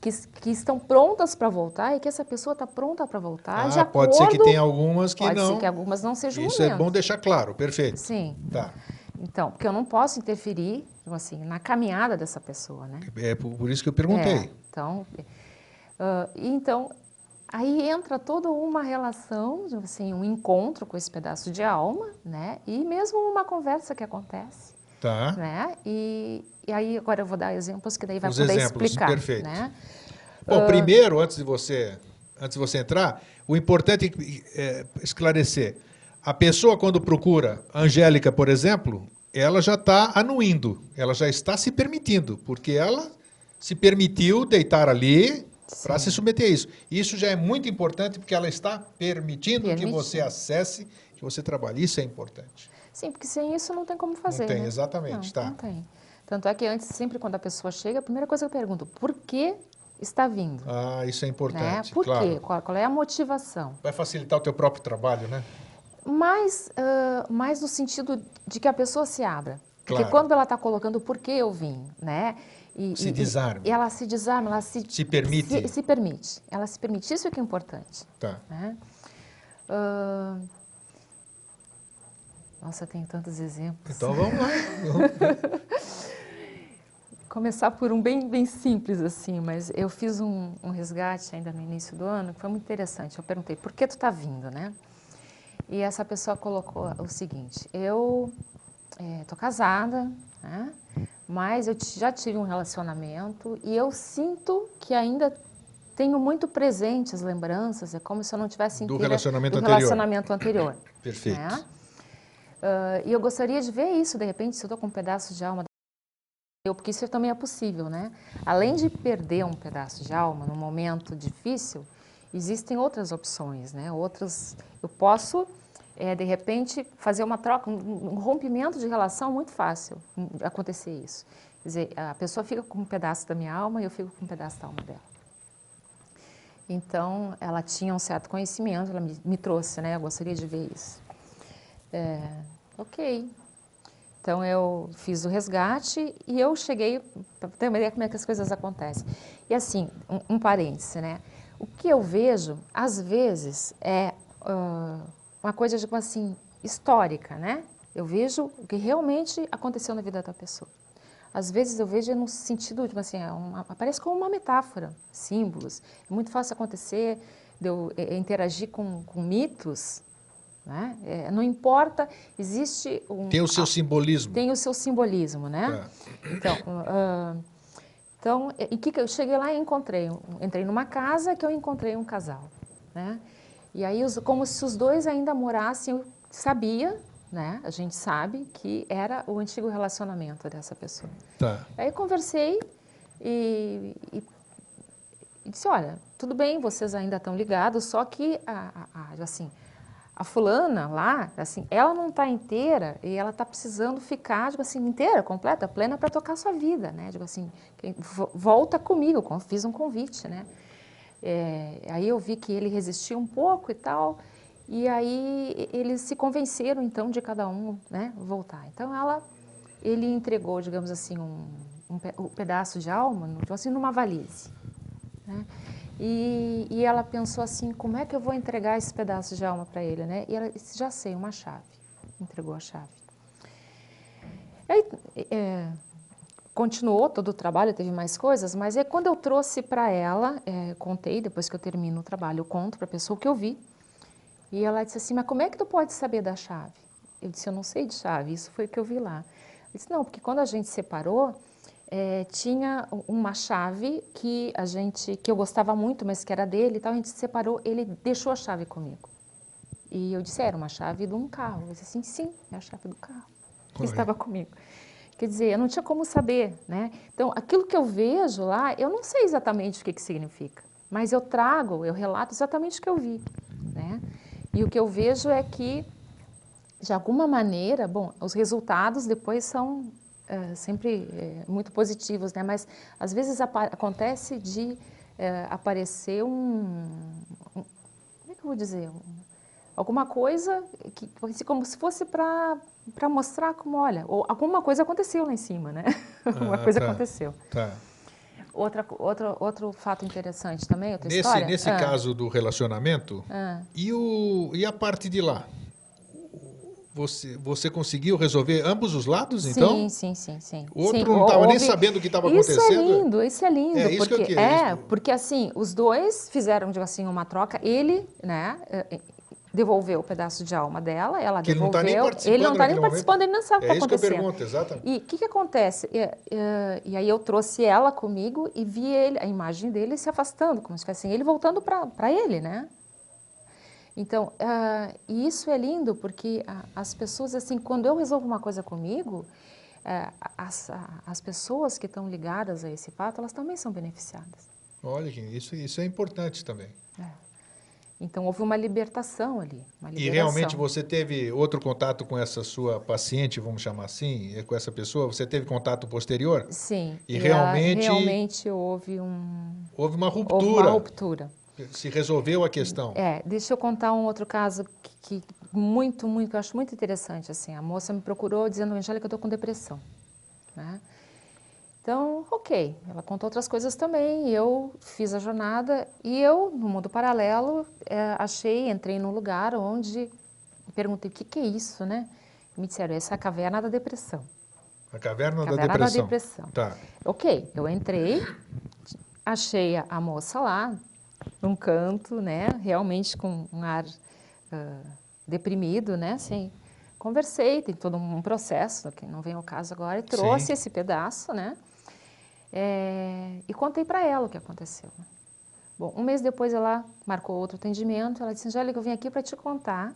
que, que estão prontas para voltar e que essa pessoa está pronta para voltar. Ah, pode ser que acordo- tenha algumas que Pode não. ser que algumas não sejam Isso é momentos. bom deixar claro, perfeito. Sim. Tá. Então, porque eu não posso interferir, tipo assim, na caminhada dessa pessoa, né? É por, por isso que eu perguntei. É, então, e então, aí entra toda uma relação, assim, um encontro com esse pedaço de alma, né? E mesmo uma conversa que acontece, Tá. né? E, e aí agora eu vou dar exemplos que daí vai Os poder exemplos, explicar, perfeito. né? Bom, primeiro, antes de você, antes de você entrar, o importante é esclarecer. A pessoa quando procura Angélica, por exemplo, ela já está anuindo, ela já está se permitindo, porque ela se permitiu deitar ali para se submeter a isso. Isso já é muito importante porque ela está permitindo, que você acesse, que você trabalhe. Isso é importante. Sim, porque sem isso não tem como fazer, tem, né? exatamente, não, tá. Não tem. Tanto é que antes, sempre quando a pessoa chega, a primeira coisa que eu pergunto, por que está vindo? Ah, isso é né? importante, Por claro. quê? Qual, qual é a motivação? Vai facilitar o teu próprio trabalho, né? Mais, ah, mais no sentido de que a pessoa se abra. Porque Claro. quando ela está colocando o porquê eu vim, né? E, Se e- desarma. E ela se desarma, ela se, Se permite. Se, se permite. Ela se permite, isso é que é importante. Tá. Né? Ah, nossa, tem tantos exemplos. Então vamos lá. Começar por um bem, bem simples assim, mas eu fiz um, um resgate ainda no início do ano que foi muito interessante. Eu perguntei, por que tu está vindo, né? E essa pessoa colocou o seguinte, eu estou casada, né? mas eu já tive um relacionamento e eu sinto que ainda tenho muito presente as lembranças, é como se eu não tivesse Do inteira relacionamento do anterior. relacionamento anterior. Perfeito. né? Ah, e eu gostaria de ver isso, de repente, se eu estou com um pedaço de alma eu, porque isso também é possível, né? Além de perder um pedaço de alma num momento difícil, existem outras opções, né? Outras, eu posso, eh, de repente, fazer uma troca, um, rompimento de relação muito fácil hum, acontecer isso. Quer dizer, a pessoa fica com um pedaço da minha alma e eu fico com um pedaço da alma dela. Então, ela tinha um certo conhecimento, ela me, me trouxe, né? Eu gostaria de ver isso. É, ok. Então eu fiz o resgate e eu cheguei para ter uma ideia como é que as coisas acontecem. E assim, um, um parêntese, né? O que eu vejo, às vezes, é ah, uma coisa, tipo assim, histórica, né? Eu vejo o que realmente aconteceu na vida da pessoa. Às vezes eu vejo no sentido, tipo assim, é uma, aparece como uma metáfora, símbolos. É muito fácil acontecer de eu eh, interagir com, com mitos, né? É, não importa, existe um... Tem o seu simbolismo. Tem o seu simbolismo, né? Tá. Então, ah, então, e que eu cheguei lá e encontrei, entrei numa casa que eu encontrei um casal, né? E aí, como se os dois ainda morassem, eu sabia, né? A gente sabe que era o antigo relacionamento dessa pessoa. Tá. Aí conversei e, e- e disse, olha, tudo bem, vocês ainda estão ligados, só que a, a- a- assim, a fulana lá, assim, ela não está inteira e ela está precisando ficar, tipo assim, inteira, completa, plena para tocar a sua vida, né? Digo assim, volta comigo, com- fiz um convite, né? É, aí eu vi que ele resistiu um pouco e tal, e aí eles se convenceram então de cada um, né, voltar. Então ela, ele entregou, digamos assim, um, um um pedaço de alma, assim, numa valise. Né? E, e, ela pensou assim, como é que eu vou entregar esse pedaço de alma para ele, né? E ela disse, já sei, uma chave. Entregou a chave. Aí, é, continuou todo o trabalho, teve mais coisas, mas é quando eu trouxe para ela, é, contei, depois que eu termino o trabalho, eu conto para a pessoa o que eu vi. E ela disse assim, mas como é que tu pode saber da chave? Eu disse, eu não sei de chave, isso foi o que eu vi lá. Eu disse, não, porque quando a gente separou, é, tinha uma chave que a gente, que eu gostava muito, mas que era dele e tal, a gente se separou, ele deixou a chave comigo. E eu disse, era uma chave de um carro. Eu disse assim, sim, é a chave do carro que estava comigo. Quer dizer, eu não tinha como saber, né? Então, aquilo que eu vejo lá, eu não sei exatamente o que, que significa, mas eu trago, eu relato exatamente o que eu vi, né? E o que eu vejo é que, de alguma maneira, bom, os resultados depois são é, sempre é, muito positivos, né? Mas às vezes acontece de é, aparecer um, um, como é que eu vou dizer, um, alguma coisa que como se fosse para para mostrar como, olha, ou alguma coisa aconteceu lá em cima, né? alguma ah, coisa tá, aconteceu. Tá. Outra, outra, outro fato interessante também, outra nesse, história. Nesse ah. caso do relacionamento, ah. e, o, e a parte de lá? Você, você conseguiu resolver ambos os lados, então? Sim, sim, sim, sim. O outro sim, não estava nem sabendo o que estava acontecendo? Isso é lindo, isso é lindo. É, isso porque, que eu é, porque assim, os dois fizeram, digo assim, uma troca. Ele, né, eh, devolveu o pedaço de alma dela, ela que devolveu. Ele não está nem participando, ele não tá nem participando ele não sabe o que está acontecendo. É isso que eu pergunto, exatamente. E o que, que acontece? E, e, e, aí eu trouxe ela comigo e vi ele, a imagem dele se afastando, como se fosse assim, ele voltando para ele, né? Então, uh, e isso é lindo porque as pessoas, assim, quando eu resolvo uma coisa comigo, uh, as, as pessoas que estão ligadas a esse fato, elas também são beneficiadas. Olha, isso, isso é importante também. É. Então houve uma libertação ali. Uma e realmente você teve outro contato com essa sua paciente, vamos chamar assim, com essa pessoa? Você teve contato posterior? Sim. E, e realmente. realmente houve um. Houve uma ruptura. Houve uma ruptura. Se resolveu a questão. É, deixa eu contar um outro caso que, que muito, muito, eu acho muito interessante. Assim, a moça me procurou dizendo, Angélica, eu estou com depressão. Né? Então, ok, ela contou outras coisas também, eu fiz a jornada e eu, no mundo paralelo, é, achei, entrei num lugar onde perguntei o que, que é isso, né? Me disseram, essa é a caverna da depressão. A caverna, caverna da depressão. da depressão. Tá. Ok, eu entrei, achei a moça lá, num canto, né? Realmente com um ar uh, deprimido, né? Assim, conversei, tem todo um processo, que não vem ao caso agora, e trouxe Sim. esse pedaço, né? É, e contei para ela o que aconteceu. Bom, um mês depois ela marcou outro atendimento. Ela disse: Angélica, eu vim aqui para te contar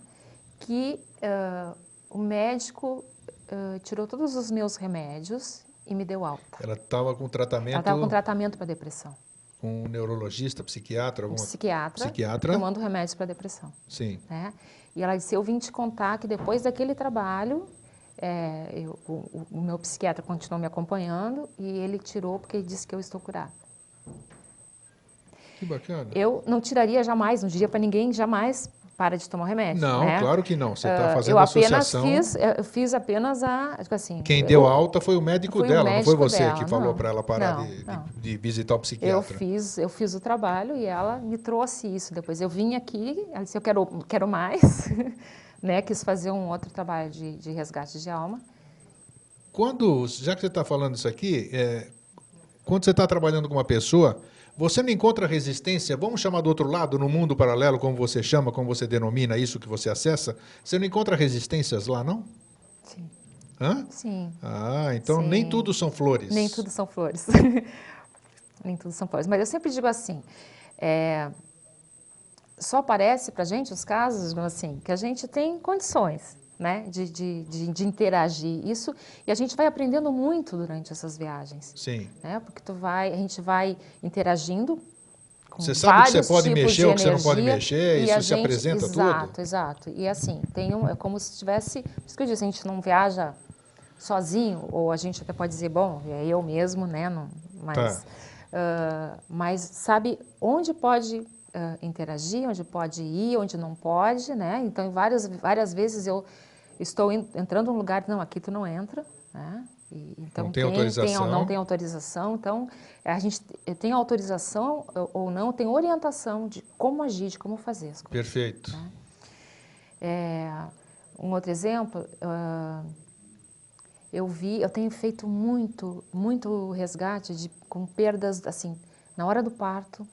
que uh, o médico uh, tirou todos os meus remédios e me deu alta. Ela estava com tratamento. Ela estava com tratamento para depressão. Com um neurologista, psiquiatra, alguma psiquiatra, psiquiatra, tomando remédios para depressão. Sim. Né? E ela disse: eu vim te contar que depois daquele trabalho é, eu, o, o, meu psiquiatra continuou me acompanhando e ele tirou porque ele disse que eu estou curada. Que bacana. Eu não tiraria jamais, não diria para ninguém jamais para de tomar remédio. Não, né? claro que não. Você está uh, fazendo eu associação. Fiz, eu fiz apenas a, tipo assim. Quem deu alta foi o médico dela, o médico não foi você dela. que falou para ela parar não, de, não. De, visitar o psiquiatra. Eu fiz, eu fiz o trabalho e ela me trouxe isso. Depois eu vim aqui, ela disse eu quero, quero mais, né? Quis fazer um outro trabalho de, de resgate de alma. Quando, já que você está falando isso aqui, é, quando você está trabalhando com uma pessoa, você não encontra resistência, vamos chamar do outro lado, no mundo paralelo, como você chama, como você denomina isso que você acessa, você não encontra resistências lá, não? Sim. Hã? Sim. Ah, então Sim. nem tudo são flores. Nem tudo são flores. nem tudo são flores. Mas eu sempre digo assim, é, só aparece para a gente os casos, assim, que a gente tem condições né, de, de, de, de, interagir isso e a gente vai aprendendo muito durante essas viagens. Sim. Né, porque tu vai, a gente vai interagindo com Você sabe o que você pode mexer, o que você não pode mexer, isso gente, se apresenta exato, tudo? Exato, exato. E assim, tem um, é como se tivesse, por isso que eu disse, a gente não viaja sozinho, ou a gente até pode dizer, bom, é eu mesmo, né, não, mas, tá. uh, mas sabe onde pode uh, interagir, onde pode ir, onde não pode, né? Então, várias, várias vezes eu estou entrando num lugar, não, aqui tu não entra, né? E, então, não tem, tem autorização. Tem, não tem autorização. Então, a gente tem autorização ou não, tem orientação de como agir, de como fazer as coisas. Perfeito. Né? É, um outro exemplo, uh, eu vi, eu tenho feito muito, muito resgate de, com perdas, assim, na hora do parto,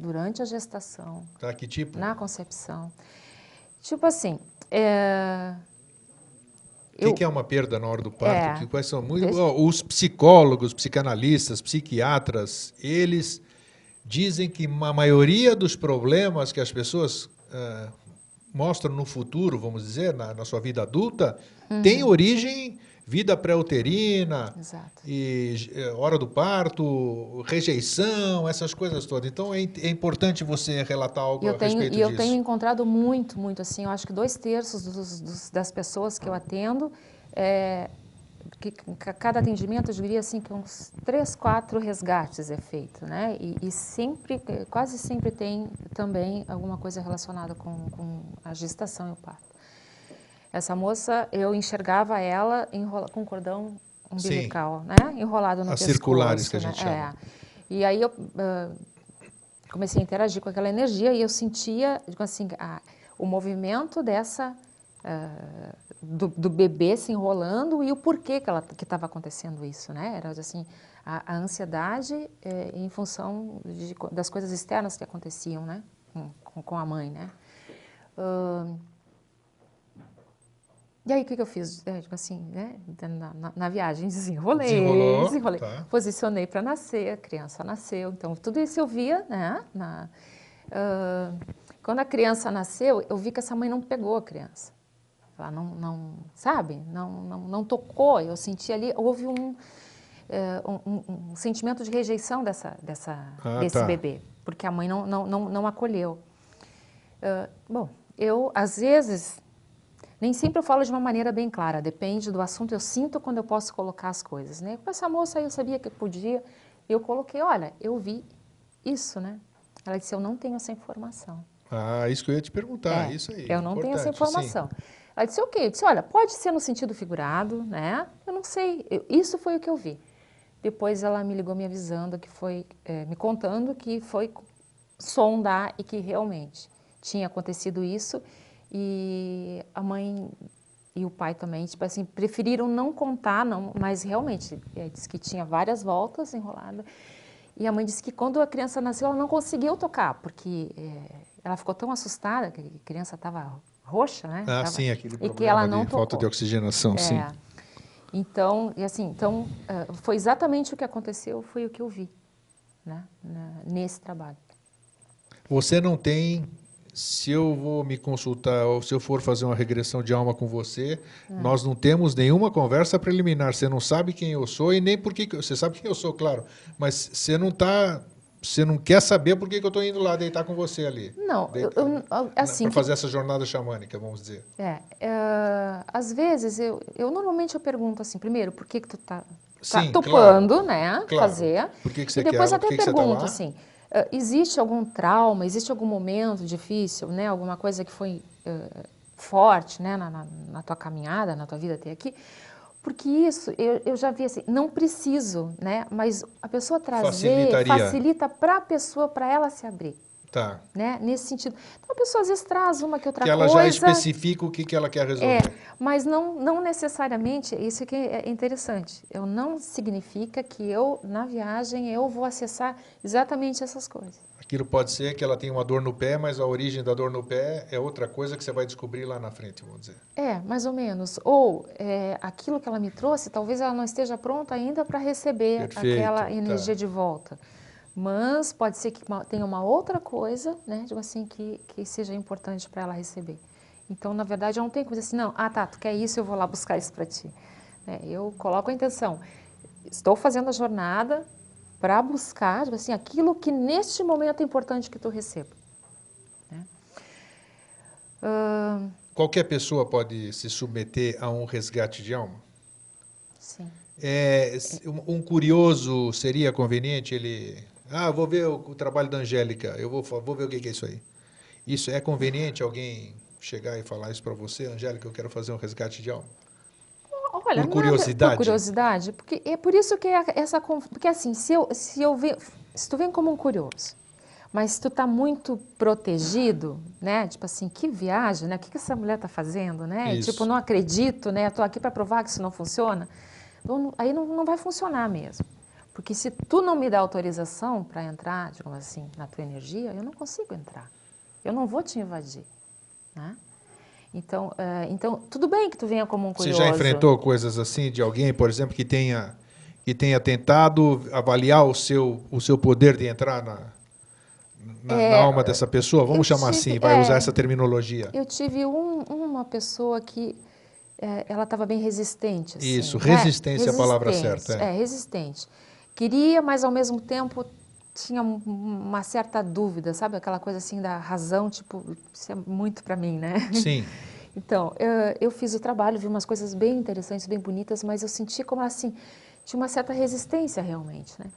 durante a gestação. Tá, que tipo? Na concepção. Tipo assim, é, o que, que, é uma perda na hora do parto? É, quais são muito, os psicólogos, psicanalistas, psiquiatras, eles dizem que a maioria dos problemas que as pessoas uh, mostram no futuro, vamos dizer, na, na sua vida adulta, uhum. tem origem vida pré-uterina e eh, hora do parto, rejeição, essas coisas todas. Então é, é importante você relatar algo eu a tenho, respeito e disso. E eu tenho encontrado muito, muito assim. Eu acho que dois terços dos, dos, das pessoas que eu atendo, é, que cada atendimento eu diria assim que uns três, quatro resgates é feito, né? E, e sempre, quase sempre tem também alguma coisa relacionada com, com a gestação e o parto. Essa moça, eu enxergava ela enrola, com cordão umbilical, Sim. né? Enrolado no As pescoço. circulares que a gente né? chama. É. E aí eu uh, comecei a interagir com aquela energia e eu sentia, digo assim, a, o movimento dessa... Uh, do, do, bebê se enrolando e o porquê que ela que estava acontecendo isso, né? Era assim a, a ansiedade é, em função de, das coisas externas que aconteciam, né? Com, com a mãe, né? Uh, e aí, o que, que eu fiz? É, tipo assim, né? Na, na, na viagem, desenrolei, Desenrolou, desenrolei. Tá. Posicionei para nascer, a criança nasceu. Então, tudo isso eu via, né? Na, uh, quando a criança nasceu, eu vi que essa mãe não pegou a criança. Ela não, não sabe? Não, não, não tocou. Eu senti ali, houve um, uh, um, um, sentimento de rejeição dessa, dessa, ah, desse tá. bebê, porque a mãe não, não, não, não acolheu. Uh, bom, eu, às vezes, nem sempre eu falo de uma maneira bem clara, depende do assunto, eu sinto quando eu posso colocar as coisas, né? Com essa moça aí eu sabia que podia, eu coloquei, olha, eu vi isso, né? Ela disse, eu não tenho essa informação. Ah, isso que eu ia te perguntar, é, isso aí. Eu não tenho essa informação. Sim. Ela disse, ok, eu disse, olha, pode ser no sentido figurado, né? Eu não sei, eu, isso foi o que eu vi. Depois ela me ligou me avisando que foi, é, me contando que foi sondar e que realmente tinha acontecido isso e a mãe e o pai também, tipo assim, preferiram não contar, não, mas realmente, é, disse que tinha várias voltas enrolada. E a mãe disse que quando a criança nasceu, ela não conseguiu tocar, porque é, ela ficou tão assustada, que a criança estava roxa, né? Ah, tava, sim, aquele e que ela não de falta de oxigenação, é, sim. Então, e assim, então, uh, foi exatamente o que aconteceu, foi o que eu vi, né, nesse trabalho. Você não tem se eu vou me consultar ou se eu for fazer uma regressão de alma com você, é. nós não temos nenhuma conversa preliminar. Você não sabe quem eu sou e nem por que você sabe quem eu sou, claro, mas você não está você não quer saber por que, eu estou indo lá deitar com você ali. Não, eu, eu, assim... Para fazer essa jornada xamânica, vamos dizer. É, é, às vezes, eu, eu normalmente eu pergunto assim, primeiro, por que, que tu está tá, tá topando, claro, né, claro. fazer. Por que, que você e depois quer, até que pergunto que tá assim, Uh, existe algum trauma, existe algum momento difícil, né? Alguma coisa que foi uh, forte, né? Na, na, na, tua caminhada, na tua vida até aqui? Porque isso, eu, eu já vi assim, não preciso, né? Mas a pessoa trazer facilita para a pessoa, para ela se abrir. Tá. Né? Nesse sentido. Então, a pessoa às vezes traz uma que outra coisa... Que ela coisa, já especifica o que, que ela quer resolver. É, mas não, não necessariamente, isso que é interessante, eu não significa que eu, na viagem, eu vou acessar exatamente essas coisas. Aquilo pode ser que ela tenha uma dor no pé, mas a origem da dor no pé é outra coisa que você vai descobrir lá na frente, vamos dizer. É, mais ou menos. Ou é, aquilo que ela me trouxe, talvez ela não esteja pronta ainda para receber Perfeito, aquela tá. energia tá. de volta. Mas pode ser que tenha uma outra coisa, né, digo assim, que, que seja importante para ela receber. Então, na verdade, eu não tenho coisa assim, não, ah, tá, tu quer isso, eu vou lá buscar isso para ti. É, eu coloco a intenção, estou fazendo a jornada para buscar, digo assim, aquilo que neste momento é importante que tu receba. Né? Uh... Qualquer pessoa pode se submeter a um resgate de alma? Sim. É, um curioso seria conveniente ele ah, vou ver o, o trabalho da Angélica, eu vou, vou ver o que, que é isso aí. Isso é conveniente alguém chegar e falar isso para você, Angélica, eu quero fazer um resgate de alma? Olha, por curiosidade? Nada, por curiosidade, porque é por isso que é essa porque assim, se eu se eu se tu vem como um curioso, mas se tu tá muito protegido, né? Tipo assim, que viagem, né? O que, que essa mulher tá fazendo, né? Isso. Tipo, não acredito, né? Tô aqui para provar que isso não funciona. Então, aí não, não vai funcionar mesmo. Porque se tu não me dá autorização para entrar, digamos assim, na tua energia, eu não consigo entrar. Eu não vou te invadir, né? Então, uh, então, tudo bem que tu venha como um curioso. Você já enfrentou coisas assim de alguém, por exemplo, que tenha que tenha tentado avaliar o seu o seu poder de entrar na, na, é, na alma dessa pessoa? Vamos chamar tive, assim, vai é, usar essa terminologia. Eu tive um, uma pessoa que é, ela estava bem resistente. Assim, Isso, resistência né? é a palavra certa. É. é, resistente. Queria, mas ao mesmo tempo tinha uma certa dúvida, sabe? Aquela coisa assim da razão, tipo, isso é muito para mim, né? Sim. Então, eu, eu, fiz o trabalho, vi umas coisas bem interessantes, bem bonitas, mas eu senti como assim, tinha uma certa resistência realmente, né?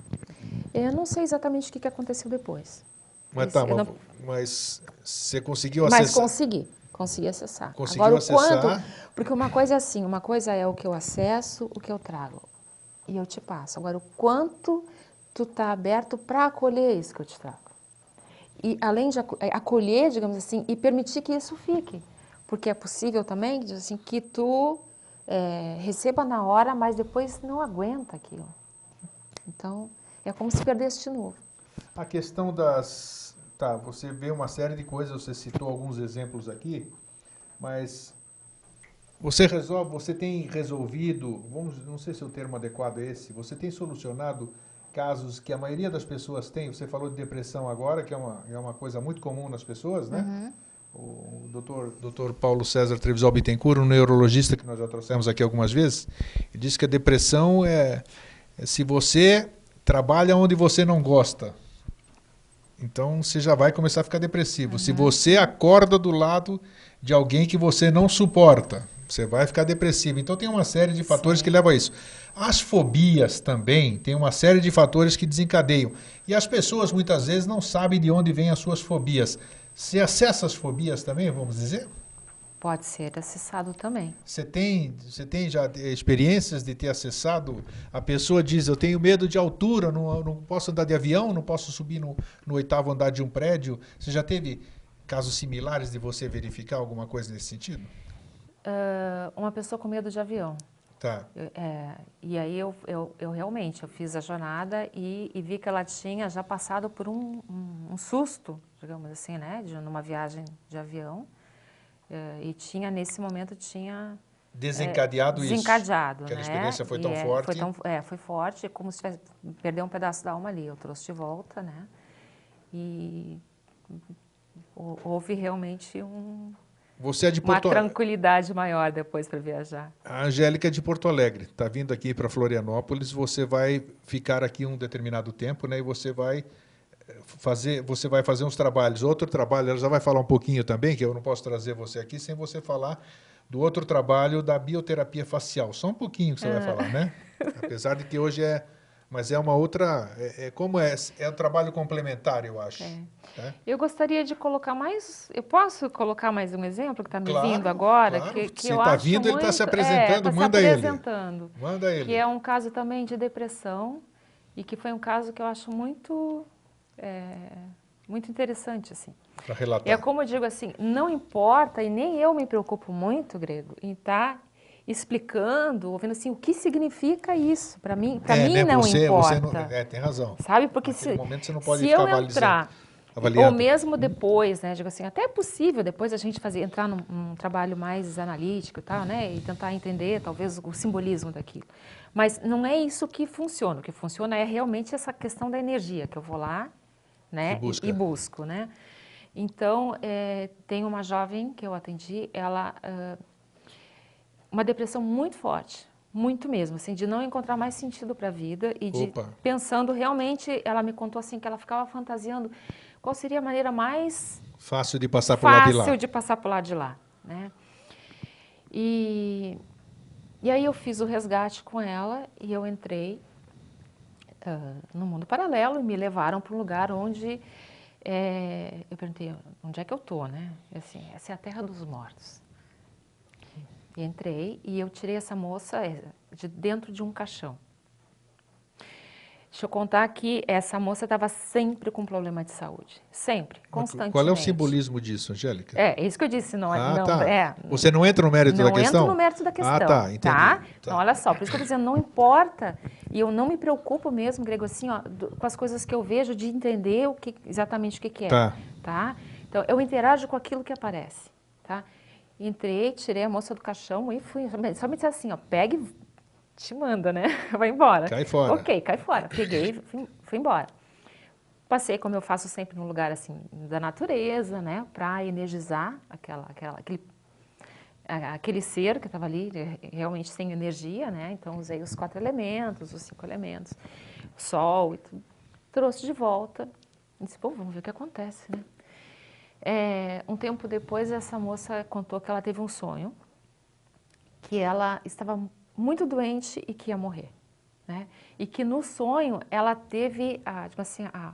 Eu não sei exatamente o que, que aconteceu depois. Mas tá, mas, não... mas você conseguiu acessar? Mas consegui, consegui acessar. Conseguiu Agora, acessar? o quanto, porque uma coisa é assim, uma coisa é o que eu acesso, o que eu trago, e eu te passo. Agora, o quanto tu está aberto para acolher isso que eu te trago. E além de é, acolher, digamos assim, e permitir que isso fique. Porque é possível também assim, que tu é, receba na hora, mas depois não aguenta aquilo. Então, é como se perdesse de novo. A questão das. Tá, você vê uma série de coisas, você citou alguns exemplos aqui, mas você resolve, você tem resolvido, vamos, não sei se o termo adequado é esse, você tem solucionado casos que a maioria das pessoas tem. Você falou de depressão agora, que é uma, é uma coisa muito comum nas pessoas, né? Uhum. O doutor, doutor Paulo César Trevisol Bittencourt, um neurologista que nós já trouxemos aqui algumas vezes, disse que a depressão é, é se você trabalha onde você não gosta. Então você já vai começar a ficar depressivo. Uhum. Se você acorda do lado de alguém que você não suporta, você vai ficar depressivo. Então tem uma série de fatores Sim. que levam a isso. As fobias também tem uma série de fatores que desencadeiam. E as pessoas muitas vezes não sabem de onde vêm as suas fobias. Você acessa as fobias também, vamos dizer? Pode ser acessado também. Você tem, você tem já experiências de ter acessado? A pessoa diz: Eu tenho medo de altura, não, não posso andar de avião, não posso subir no, no oitavo andar de um prédio. Você já teve casos similares de você verificar alguma coisa nesse sentido? Uh, uma pessoa com medo de avião. Tá. É, e aí eu, eu, eu, realmente eu fiz a jornada e, e, vi que ela tinha já passado por um, um, um susto, digamos assim, né, de numa viagem de avião é, e tinha nesse momento tinha desencadeado é, isso. Desencadeado, né? experiência foi tão é, forte. Foi tão, é, foi forte, como se tivesse perdeu um pedaço da alma ali. Eu trouxe de volta, né? E houve realmente um você é de Porto Uma tranquilidade maior depois para viajar. A Angélica é de Porto Alegre, está vindo aqui para Florianópolis. Você vai ficar aqui um determinado tempo, né? E você vai eh, fazer, você vai fazer uns trabalhos. Outro trabalho, ela já vai falar um pouquinho também, que eu não posso trazer você aqui sem você falar do outro trabalho da bioterapia facial. Só um pouquinho que você vai ah. falar, né? Apesar de que hoje é mas é uma outra. É, é, como é? É um trabalho complementar, eu acho. É. É? Eu gostaria de colocar mais. Eu posso colocar mais um exemplo que está me claro, vindo agora? Claro. Que, que Se está vindo, muito, ele está se apresentando, é, tá manda se apresentando. ele. Manda ele. Que é um caso também de depressão e que foi um caso que eu acho muito. É, muito interessante, assim. Para relatar. É como eu digo assim, não importa, e nem eu me preocupo muito, Grego, em estar tá explicando, ouvindo assim, o que significa isso? Para mim, para é, mim né? não você, importa. Você não, é, tem razão. Sabe? Porque Naquele se, momento você não pode se ficar eu entrar, avaliando. ou mesmo depois, né, digo assim, até é possível depois a gente fazer entrar num, num trabalho mais analítico e tal, né, e tentar entender talvez o simbolismo daquilo. Mas não é isso que funciona. O que funciona é realmente essa questão da energia que eu vou lá, né, e, e busco, né. Então, é, tem uma jovem que eu atendi, ela uh, uma depressão muito forte, muito mesmo, assim, de não encontrar mais sentido para a vida e de Opa. pensando realmente, ela me contou assim que ela ficava fantasiando qual seria a maneira mais fácil de passar por lá de lá. Fácil de passar por lá de lá, né? E e aí eu fiz o resgate com ela e eu entrei uh, no mundo paralelo e me levaram para um lugar onde é, eu perguntei onde é que eu tô, né? Assim, essa é a terra dos mortos. Entrei e eu tirei essa moça é, de dentro de um caixão. Deixa eu contar que essa moça estava sempre com problema de saúde. Sempre, constantemente. Qual é o simbolismo disso, Angélica? É, é isso que eu disse. Não, é, ah, não, tá. é, Você não entra no mérito da questão? Não entro no mérito da questão. Ah, tá, entendi. Tá? Tá. Então, olha só, por isso que eu estou dizendo, não importa, e eu não me preocupo mesmo, Grego, assim, ó, do- com as coisas que eu vejo, de entender o que, exatamente o que, que é. Tá. tá? Então, eu interajo com aquilo que aparece, tá? Entrei, tirei a moça do caixão e fui, só me disse assim, ó, pegue, te manda, né? Vai embora. Cai fora. Ok, cai fora. Peguei, fui, fui embora. Passei, como eu faço sempre, num lugar assim da natureza, né, para energizar aquela, aquela, aquele, aquele ser que estava ali, realmente sem energia, né? Então usei os quatro elementos, os cinco elementos, o sol, e tudo. trouxe de volta. E disse, bom, vamos ver o que acontece, né? É, um tempo depois, essa moça contou que ela teve um sonho que ela estava muito doente e que ia morrer, né? E que no sonho ela teve a, tipo assim, a,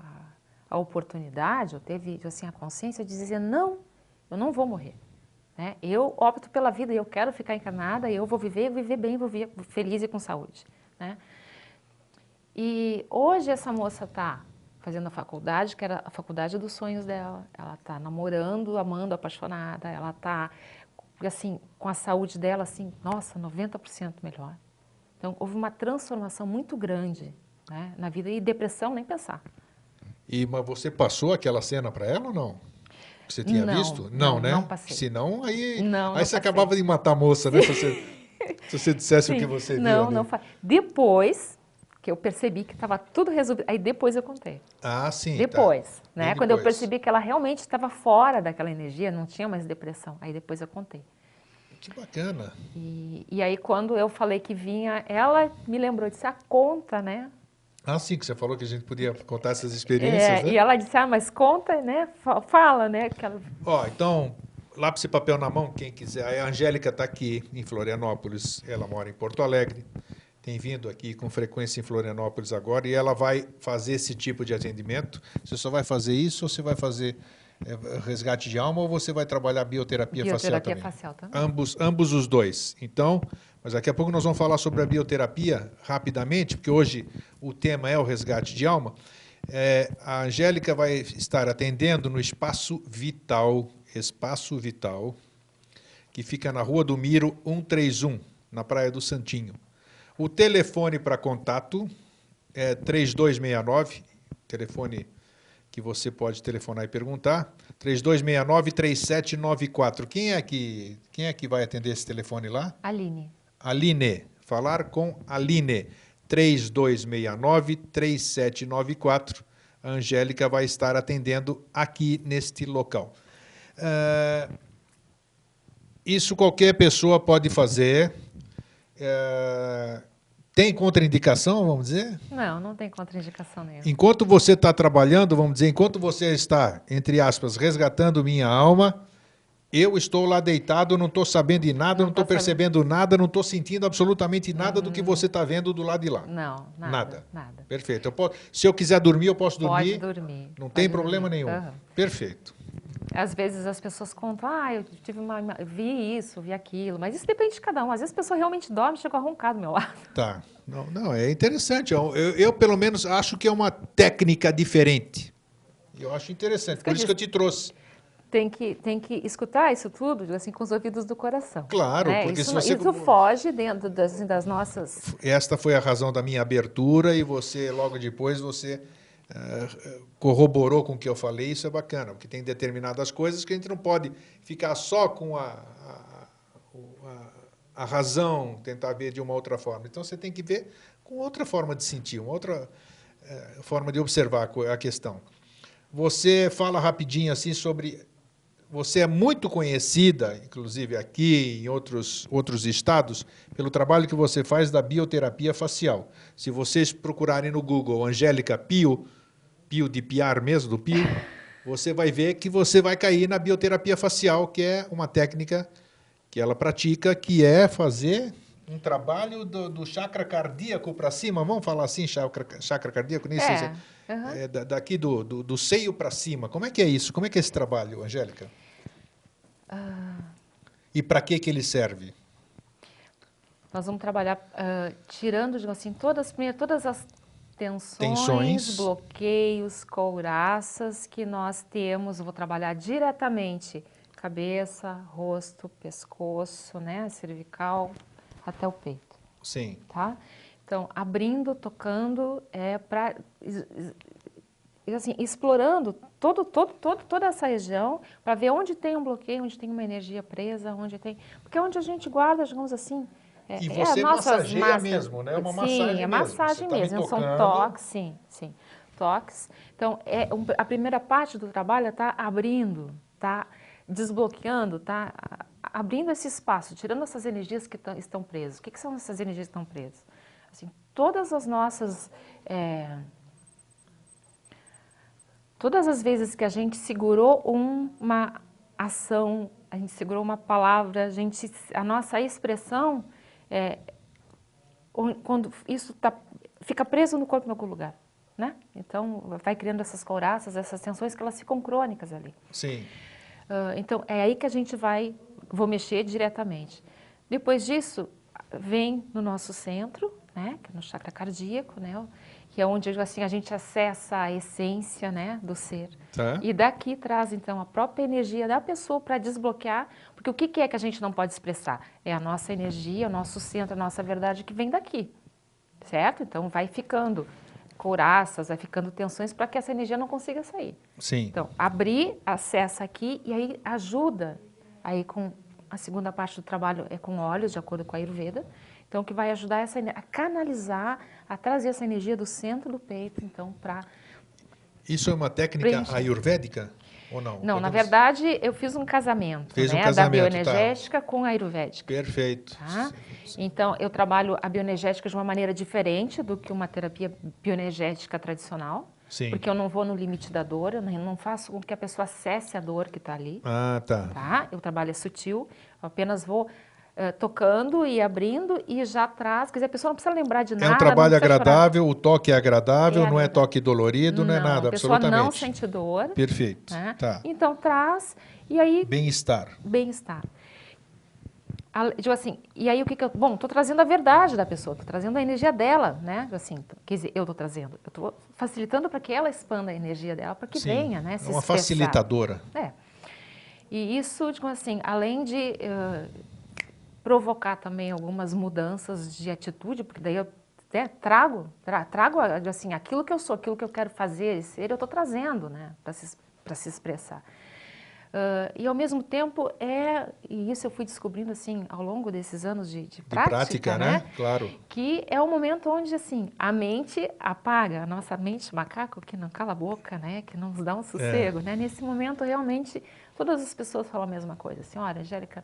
a oportunidade, ou teve tipo assim, a consciência de dizer não, eu não vou morrer, né? Eu opto pela vida, eu quero ficar encarnada, eu vou viver, viver bem, vou viver feliz e com saúde, né? E hoje essa moça está fazendo a faculdade, que era a faculdade dos sonhos dela. Ela está namorando, amando, apaixonada. Ela está, assim, com a saúde dela, assim, nossa, 90% melhor. Então, houve uma transformação muito grande né, na vida. E depressão, nem pensar. E mas você passou aquela cena para ela ou não? Que você tinha Não, visto? não, né? não passei. Senão aí, Não, aí não você passei. acabava de matar a moça, né? Se você, se você dissesse o que Sim. você viu Não, ali. não fa... Depois que eu percebi que estava tudo resolvido, aí depois eu contei. Ah, sim. tá. Depois, né? Bem Quando eu depois. percebi que ela realmente estava fora daquela energia, não tinha mais depressão. Aí depois eu contei. Que bacana. E, e aí quando eu falei que vinha, ela me lembrou, disse, a conta, né? Ah, sim, que você falou que a gente podia contar essas experiências, É, né? E ela disse, ah, mas conta, né? Fa- Fala, né? Que ela... Ó, então, lápis e papel na mão, quem quiser. A Angélica está aqui em Florianópolis, ela mora em Porto Alegre, tem vindo aqui com frequência em Florianópolis agora e ela vai fazer esse tipo de atendimento. Você só vai fazer isso ou você vai fazer é, resgate de alma ou você vai trabalhar bioterapia, Bioterapia facial também? facial também. Ambos, ambos os dois. Então, mas daqui a pouco nós vamos falar sobre a bioterapia rapidamente, porque hoje o tema é o resgate de alma. É, a Angélica vai estar atendendo no Espaço Vital, Espaço Vital, que fica na Rua do Miro 131, na Praia do Santinho. O telefone para contato é 3269, telefone que você pode telefonar e perguntar, 3269-3794. Quem é que quem é que vai atender esse telefone lá? Aline. Aline, falar com Aline, 3269-3794. A Angélica vai estar atendendo aqui neste local. Eh, isso qualquer pessoa pode fazer. Eh, tem contraindicação, vamos dizer? Não, não tem contraindicação nenhuma. Enquanto você está trabalhando, vamos dizer, enquanto você está, entre aspas, resgatando minha alma, eu estou lá deitado, não estou sabendo de nada, Não não estou tá percebendo nada, não estou sentindo absolutamente nada do que você está vendo do lado de lá. Não, nada. Nada. Nada. Perfeito. Eu posso- se eu quiser dormir, eu posso Pode dormir. dormir. Não pode tem problema dormir. nenhum. Aham. Perfeito. Às vezes as pessoas contam, ah, eu tive uma, vi isso, vi aquilo, mas isso depende de cada um. Às vezes a pessoa realmente dorme e chega a roncar do meu lado. Tá. Não, não, é interessante. Eu, eu, eu, pelo menos, acho que é uma técnica diferente. Eu acho interessante. Por isso que eu te trouxe. Tem que, tem que escutar isso tudo, assim, com os ouvidos do coração. Claro, né? porque isso, se você- isso foge dentro das, assim, das nossas... Esta foi a razão da minha abertura e você, logo depois, você corroborou com o que eu falei. Isso é bacana, porque tem determinadas coisas que a gente não pode ficar só com a, a, a- a razão, tentar ver de uma outra forma. Então, você tem que ver com outra forma de sentir, uma outra eh, forma de observar a questão. Você fala rapidinho assim sobre você é muito conhecida, inclusive aqui em outros, outros estados, pelo trabalho que você faz da bioterapia facial. Se vocês procurarem no Google Angélica Pio, Pio de piar mesmo, do Pio, você vai ver que você vai cair na bioterapia facial, que é uma técnica que ela pratica, que é fazer um trabalho do, do chakra cardíaco para cima. Vamos falar assim, chakra, chakra cardíaco? Nem sei se É, aham. é, da- daqui do, do, do seio para cima. Como é que é isso? Como é que é esse trabalho, Angélica? Ah, E para que, que ele serve? nós vamos trabalhar uh, tirando, digamos assim, todas, todas as tensões, Tensões. bloqueios, couraças que nós temos. Vou trabalhar diretamente cabeça, rosto, pescoço, né, cervical, até o peito. Sim. Tá? Então, abrindo, tocando, é para assim, explorando todo, todo, todo, toda essa região para ver onde tem um bloqueio, onde tem uma energia presa, onde tem. Porque é onde a gente guarda, digamos assim. É, e você é massageia massas, mesmo, né? É uma sim, massagem é mesmo. massagem Você tá me mesmo. São toques, sim, sim. Toques. Então, é, um, a primeira parte do trabalho é tá abrindo, tá desbloqueando, tá abrindo esse espaço, tirando essas energias que tão, estão presas. O que, que, são essas energias que estão presas? Assim, todas as nossas... É, todas as vezes que a gente segurou uma ação, a gente segurou uma palavra, a, gente, a nossa expressão, é, quando isso tá, fica preso no corpo em algum lugar. Né? Então, vai criando essas couraças, essas tensões que elas ficam crônicas ali. Sim. Uh, então, é aí que a gente vai, vou mexer diretamente. Depois disso, vem no nosso centro, né, que é no chakra cardíaco, né, que é onde assim, a gente acessa a essência né, do ser. Tá. E daqui traz, então, a própria energia da pessoa para desbloquear, porque o que, que é que a gente não pode expressar? É a nossa energia, o nosso centro, a nossa verdade que vem daqui, certo? Então, vai ficando couraças, vai ficando tensões para que essa energia não consiga sair. Sim. Então, abrir, acessa aqui e aí ajuda aí com a segunda parte do trabalho é com óleos, de acordo com a Ayurveda. Então, que vai ajudar essa, a canalizar, a trazer essa energia do centro do peito, então, para... Isso é uma técnica Preencher. ayurvédica ou não? Não, na Podemos- verdade, eu fiz um casamento, Fez um né, casamento, da tá. bioenergética com a Ayurvédica. Perfeito. Tá? Então, eu trabalho a bioenergética de uma maneira diferente do que uma terapia bioenergética tradicional, Sim. porque eu não vou no limite da dor, eu não faço com que a pessoa acesse a dor que está ali. Ah, tá. tá? Eu trabalho é sutil, eu apenas vou eh, tocando e abrindo e já traz, quer dizer, a pessoa não precisa lembrar de É nada. um trabalho não precisa chorar. agradável, o toque é agradável, É não é agradável. toque dolorido, não, é nada, a pessoa absolutamente. não sente dor, Perfeito. né? Tá. Então traz e aí Bem-estar. bem-estar. Digo assim, e aí o que que eu... Bom, estou trazendo a verdade da pessoa, estou trazendo a energia dela, né? Assim, quer dizer, eu estou trazendo, eu estou facilitando para que ela expanda a energia dela, para que Sim. venha, né? É se uma expressar. facilitadora. É. E isso, digo assim, além de eh, provocar também algumas mudanças de atitude, porque daí eu né, trago, tra- trago assim, aquilo que eu sou, aquilo que eu quero fazer e ser, eu estou trazendo, né, para se, pra se expressar. Ah, e ao mesmo tempo é, e isso eu fui descobrindo assim ao longo desses anos de, de De prática, prática, né? Claro. que é o momento onde assim a mente apaga, a nossa mente macaco que não cala a boca, né, que não nos dá um sossego, né? Nesse momento realmente todas as pessoas falam a mesma coisa, assim, olha, Angélica,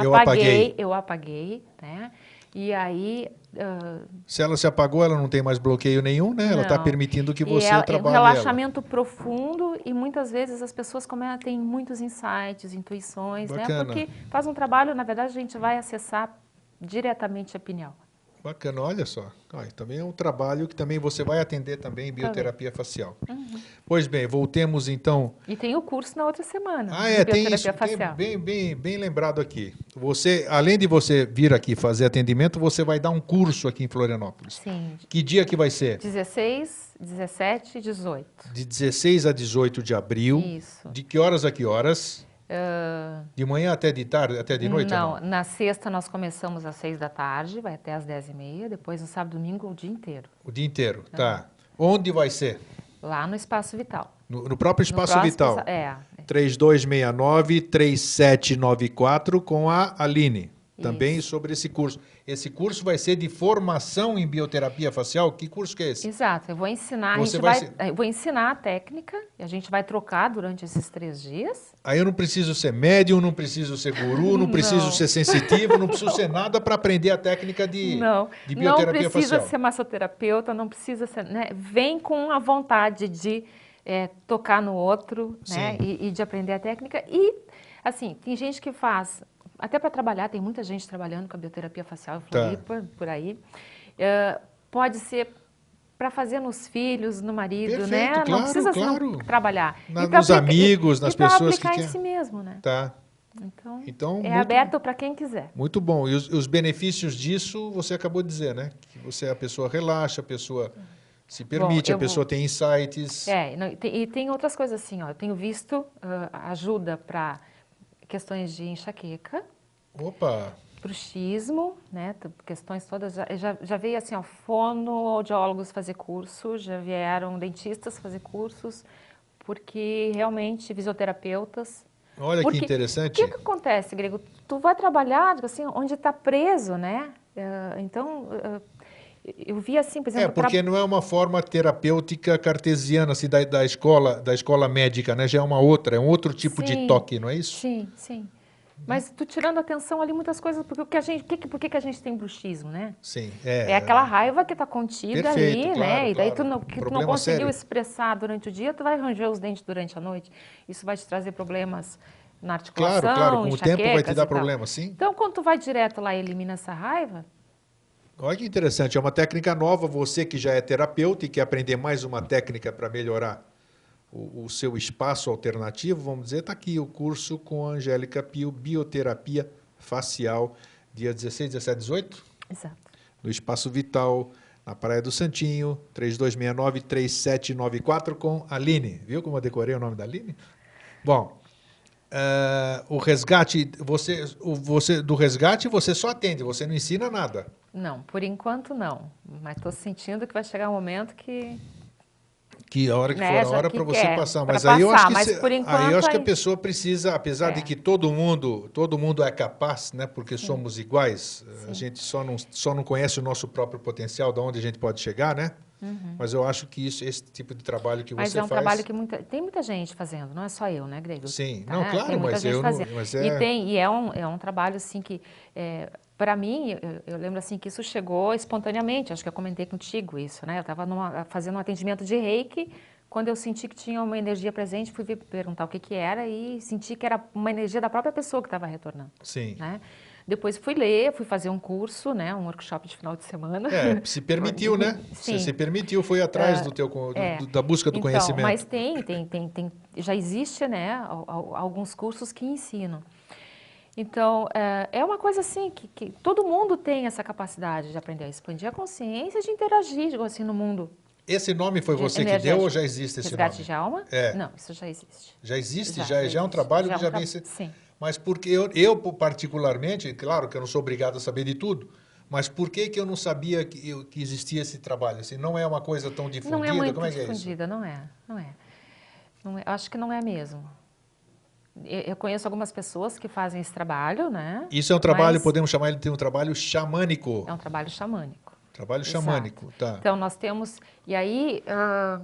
Eu apaguei, eu apaguei, né? E aí ah, Se ela se apagou, ela não tem mais bloqueio nenhum, né? Ela está permitindo que e você é, é um trabalhe ela. relaxamento profundo e muitas vezes as pessoas começam, têm muitos insights, intuições, né? Bacana. Porque faz um trabalho, na verdade, a gente vai acessar diretamente a pineal. Bacana, olha só. Olha, também é um trabalho que também você vai atender também em bioterapia facial. Uhum. Pois bem, voltemos então. E tem o curso na outra semana. Ah, é, tem isso tem facial. bem, bem, bem lembrado aqui. Você, além de você vir aqui fazer atendimento, você vai dar um curso aqui em Florianópolis. Sim, Que dia que vai ser? 16, 17 e 18. De 16 a 18 de abril. Isso. De que horas a que horas? Ah, De manhã até de tarde, até de noite? ou não, na sexta nós começamos às 6 da tarde, vai até às 10 e meia, depois no sábado e domingo o dia inteiro, O dia inteiro, tá. Onde vai ser? lá no Espaço Vital. No, no próprio No Espaço próximo Vital. É, 3269-3794 com a Aline. Também Isso. sobre esse curso. Esse curso vai ser de formação em bioterapia facial? Que curso que é esse? exato. Eu vou ensinar, a Você gente vai vai, se- eu vou ensinar a técnica e a gente vai trocar durante esses três dias. Aí eu não preciso ser médium, não preciso ser guru, não preciso Não. ser sensitivo, não preciso ser nada para aprender a técnica de, não, de não bioterapia precisa facial. ser massoterapeuta, não precisa ser, né? Vem com a vontade de é, tocar no outro, né? E, e de aprender a técnica. E, assim, tem gente que faz, até para trabalhar, tem muita gente trabalhando com a bioterapia facial em Tá. Por aí. É, pode ser para fazer nos filhos, no marido, Perfeito, né? claro, não precisa assim, não claro. trabalhar. Na- E nos amigos, nas e pessoas que aplicar em quer- si mesmo, né? Tá. Então, Então, é muito- aberto para quem quiser. Muito bom. E os, os benefícios disso, você acabou de dizer, né? Que você, a pessoa relaxa, a pessoa se permite, eu a pessoa vou- tem insights. É, e não- e tem, e tem outras coisas assim, ó. Eu tenho visto ah, ajuda para questões de enxaqueca, Opa! bruxismo, né? Questões todas. Já, já, já veio assim, ó, fonoaudiólogos fazer curso, já vieram dentistas fazer cursos, porque realmente fisioterapeutas. Olha Porque- que O interessante. que, que acontece, Grego? Tu vai trabalhar, assim, onde está preso, né? Ah, então, ah, eu vi assim, por É, exemplo, tra- porque não é uma forma terapêutica cartesiana assim, da, da, escola, da escola médica, né? Já é uma outra, é um outro tipo de Sim. toque, não é isso? Sim, sim. Mas tu tirando atenção ali muitas coisas, porque o que a gente, que, por que, a gente tem bruxismo, né? Sim. É, aquela raiva que está contida Perfeito, ali, claro, né? E daí claro. tu não, que tu não conseguiu sério. expressar durante o dia, tu vai ranger os dentes durante a noite. Isso vai te trazer problemas na articulação, Claro, claro, com o tempo vai te dar problema, sim. Então, quando tu vai direto lá e elimina essa raiva, Olha que interessante, é uma técnica nova. Você que já é terapeuta e quer aprender mais uma técnica para melhorar o, o seu espaço alternativo, vamos dizer, está aqui o curso com a Angélica Pio, Bioterapia Facial, dia 16, 17, 18, exato. no Espaço Vital, na Praia do Santinho, 3269-3794, com a Aline. Viu como eu decorei o nome da Aline? Bom, eh, o resgate, você, o, você, do resgate você só atende, você não ensina nada. Não, por enquanto não. Mas estou sentindo que vai chegar um momento que Que a hora que Né, for a hora para você quer, passar. Mas aí eu acho passar, que, mas cê- por aí eu enquanto acho que a pessoa precisa, apesar de É. que todo mundo, todo mundo é capaz, né? Porque somos iguais. A gente só não, só não conhece o nosso próprio potencial, de onde a gente pode chegar, né? Mas eu acho que isso, esse tipo de trabalho que Mas você é um faz. trabalho que muita, tem muita gente fazendo, não é só eu, né, Grego? Sim. Tá? Não, claro, tem muita mas gente eu não- mas E, é- tem, e é, um, é um trabalho assim que, para mim, eu, eu lembro assim que isso chegou espontaneamente, acho que eu comentei contigo isso, né? Eu estava fazendo um atendimento de reiki, quando eu senti que tinha uma energia presente, fui perguntar o que, que era e senti que era uma energia da própria pessoa que estava retornando. Sim. Né? Depois fui ler, fui fazer um curso, né, um workshop de final de semana. É, se permitiu, né? Você Sim. se permitiu, foi atrás do teu, do- é. da busca do então, conhecimento. Mas tem, tem, tem, tem, já existe, né, al- al- alguns cursos que ensinam. Então, é, é uma coisa assim que, que todo mundo tem essa capacidade de aprender a expandir a consciência e de interagir, assim, no mundo. Esse nome foi você que deu ou já existe esse Resgate nome? de alma? É. Não, isso já existe. Já existe? Já, Já, já já é um existe. trabalho Já é que um já tra- vem... se- sim. Mas porque eu, eu, particularmente, claro que eu não sou obrigado a saber de tudo, mas por que, que eu não sabia que, eu- que existia esse trabalho? Assim, não é uma coisa tão difundida? Não é muito Como é que é isso? difundida, não é, não é. Não é. Acho que não é mesmo. Eu, conheço algumas pessoas que fazem esse trabalho, né? Isso é um trabalho, Mas podemos chamar ele de um trabalho xamânico. É um trabalho xamânico. Trabalho Exato. xamânico, tá. Então, nós temos. E aí, ah,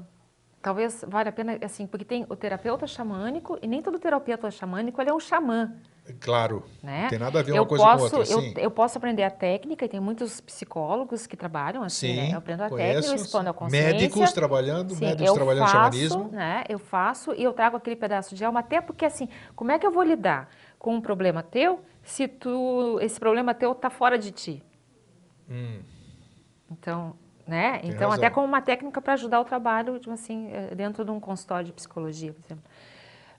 talvez valha a pena, assim, porque tem o terapeuta xamânico, e nem todo terapeuta xamânico ele é um xamã. Claro, Né? não tem nada a ver eu uma coisa posso, com outra, eu, sim. eu posso aprender a técnica, e tem muitos psicólogos que trabalham assim, né? Sim, Eu aprendo a conheço. técnica, eu expondo a consciência. Médicos trabalhando, Sim, médicos eu trabalhando faço, xamanismo. Né, eu faço e eu trago aquele pedaço de alma, até porque assim, como é que eu vou lidar com um problema teu se tu, esse problema teu está fora de ti? Hum, Então, né? Tem Então, razão. até como uma técnica para ajudar o trabalho, tipo assim, eh, dentro de um consultório de psicologia, por exemplo.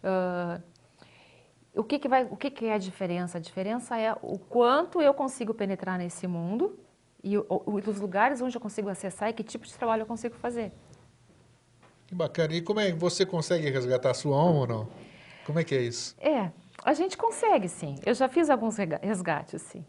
Ah, o que, que vai, o que, que é a diferença? A diferença é o quanto eu consigo penetrar nesse mundo e o- o- os lugares onde eu consigo acessar e que tipo de trabalho eu consigo fazer. que bacana. E como é que você consegue resgatar a sua alma ou não? Como é que é isso? É, a gente consegue, sim. Eu já fiz alguns resgates, sim.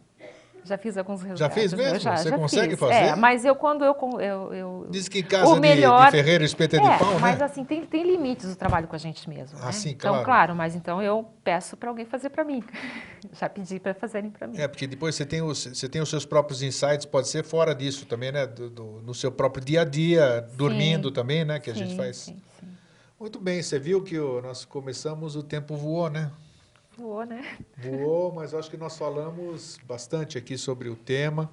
Já fiz alguns resgates. fez né? mesmo? Já, Você já consegue fiz. fazer? É, mas eu quando eu... eu, eu Diz que casa o de- melhor, de ferreiro espeta de é, pau, mas né? assim, tem, tem limites o trabalho com a gente mesmo, Ah, né? sim, Então, claro. claro, mas então eu peço para alguém fazer para mim. Já pedi para fazerem para mim. É, porque depois você tem, os, você tem os seus próprios insights, pode ser fora disso também, né? Do, do- no seu próprio dia a dia, dormindo também, né? Que a gente Sim, faz. Sim, sim. Muito bem, você viu que o- nós começamos, o tempo voou, né? Voou, né? Voou, mas acho que nós falamos bastante aqui sobre o tema.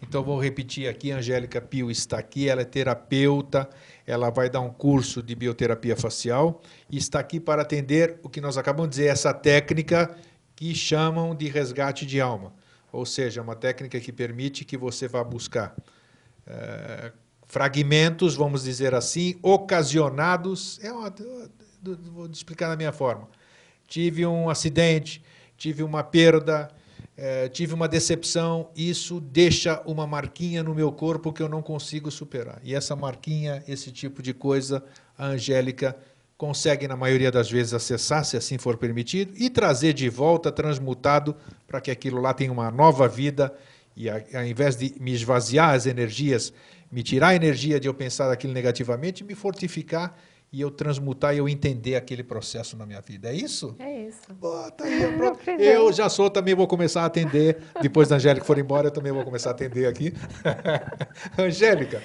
Então vou repetir aqui, Angélica Pio está aqui, ela é terapeuta, ela vai dar um curso de bioterapia facial e está aqui para atender o que nós acabamos de dizer, essa técnica que chamam de resgate de alma. Ou seja, uma técnica que permite que você vá buscar eh, fragmentos, vamos dizer assim, ocasionados. É uma, vou explicar da minha forma. Tive um acidente, tive uma perda, é, tive uma decepção, isso deixa uma marquinha no meu corpo que eu não consigo superar. E essa marquinha, esse tipo de coisa, a Angélica consegue, na maioria das vezes, acessar, se assim for permitido, e trazer de volta, transmutado, para que aquilo lá tenha uma nova vida. E ao invés de me esvaziar as energias, me tirar a energia de eu pensar aquilo negativamente, me fortificar e eu transmutar e eu entender aquele processo na minha vida. É isso? É isso. Bota aí, eu já sou, também vou começar a atender. Depois da Angélica for embora, eu também vou começar a atender aqui. Angélica,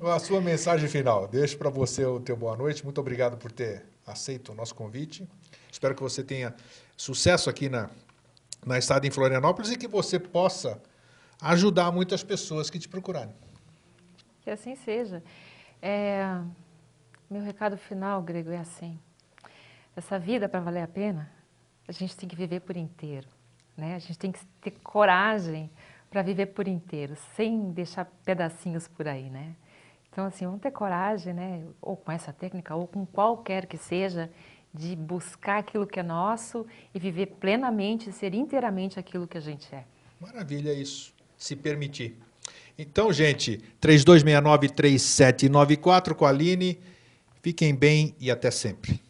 a sua mensagem final. Deixo para você o teu boa noite. Muito obrigado por ter aceito o nosso convite. Espero que você tenha sucesso aqui na, na estada em Florianópolis e que você possa ajudar muitas pessoas que te procurarem. Que assim seja. É, meu recado final, Grego, é assim. Essa vida, para valer a pena, a gente tem que viver por inteiro. Né? A gente tem que ter coragem para viver por inteiro, sem deixar pedacinhos por aí, né? Então, assim, vamos ter coragem, né? Ou com essa técnica, ou com qualquer que seja, de buscar aquilo que é nosso e viver plenamente, ser inteiramente aquilo que a gente é. Maravilha isso, se permitir. Então, gente, 3269-3794 com a Aline. Fiquem bem e até sempre.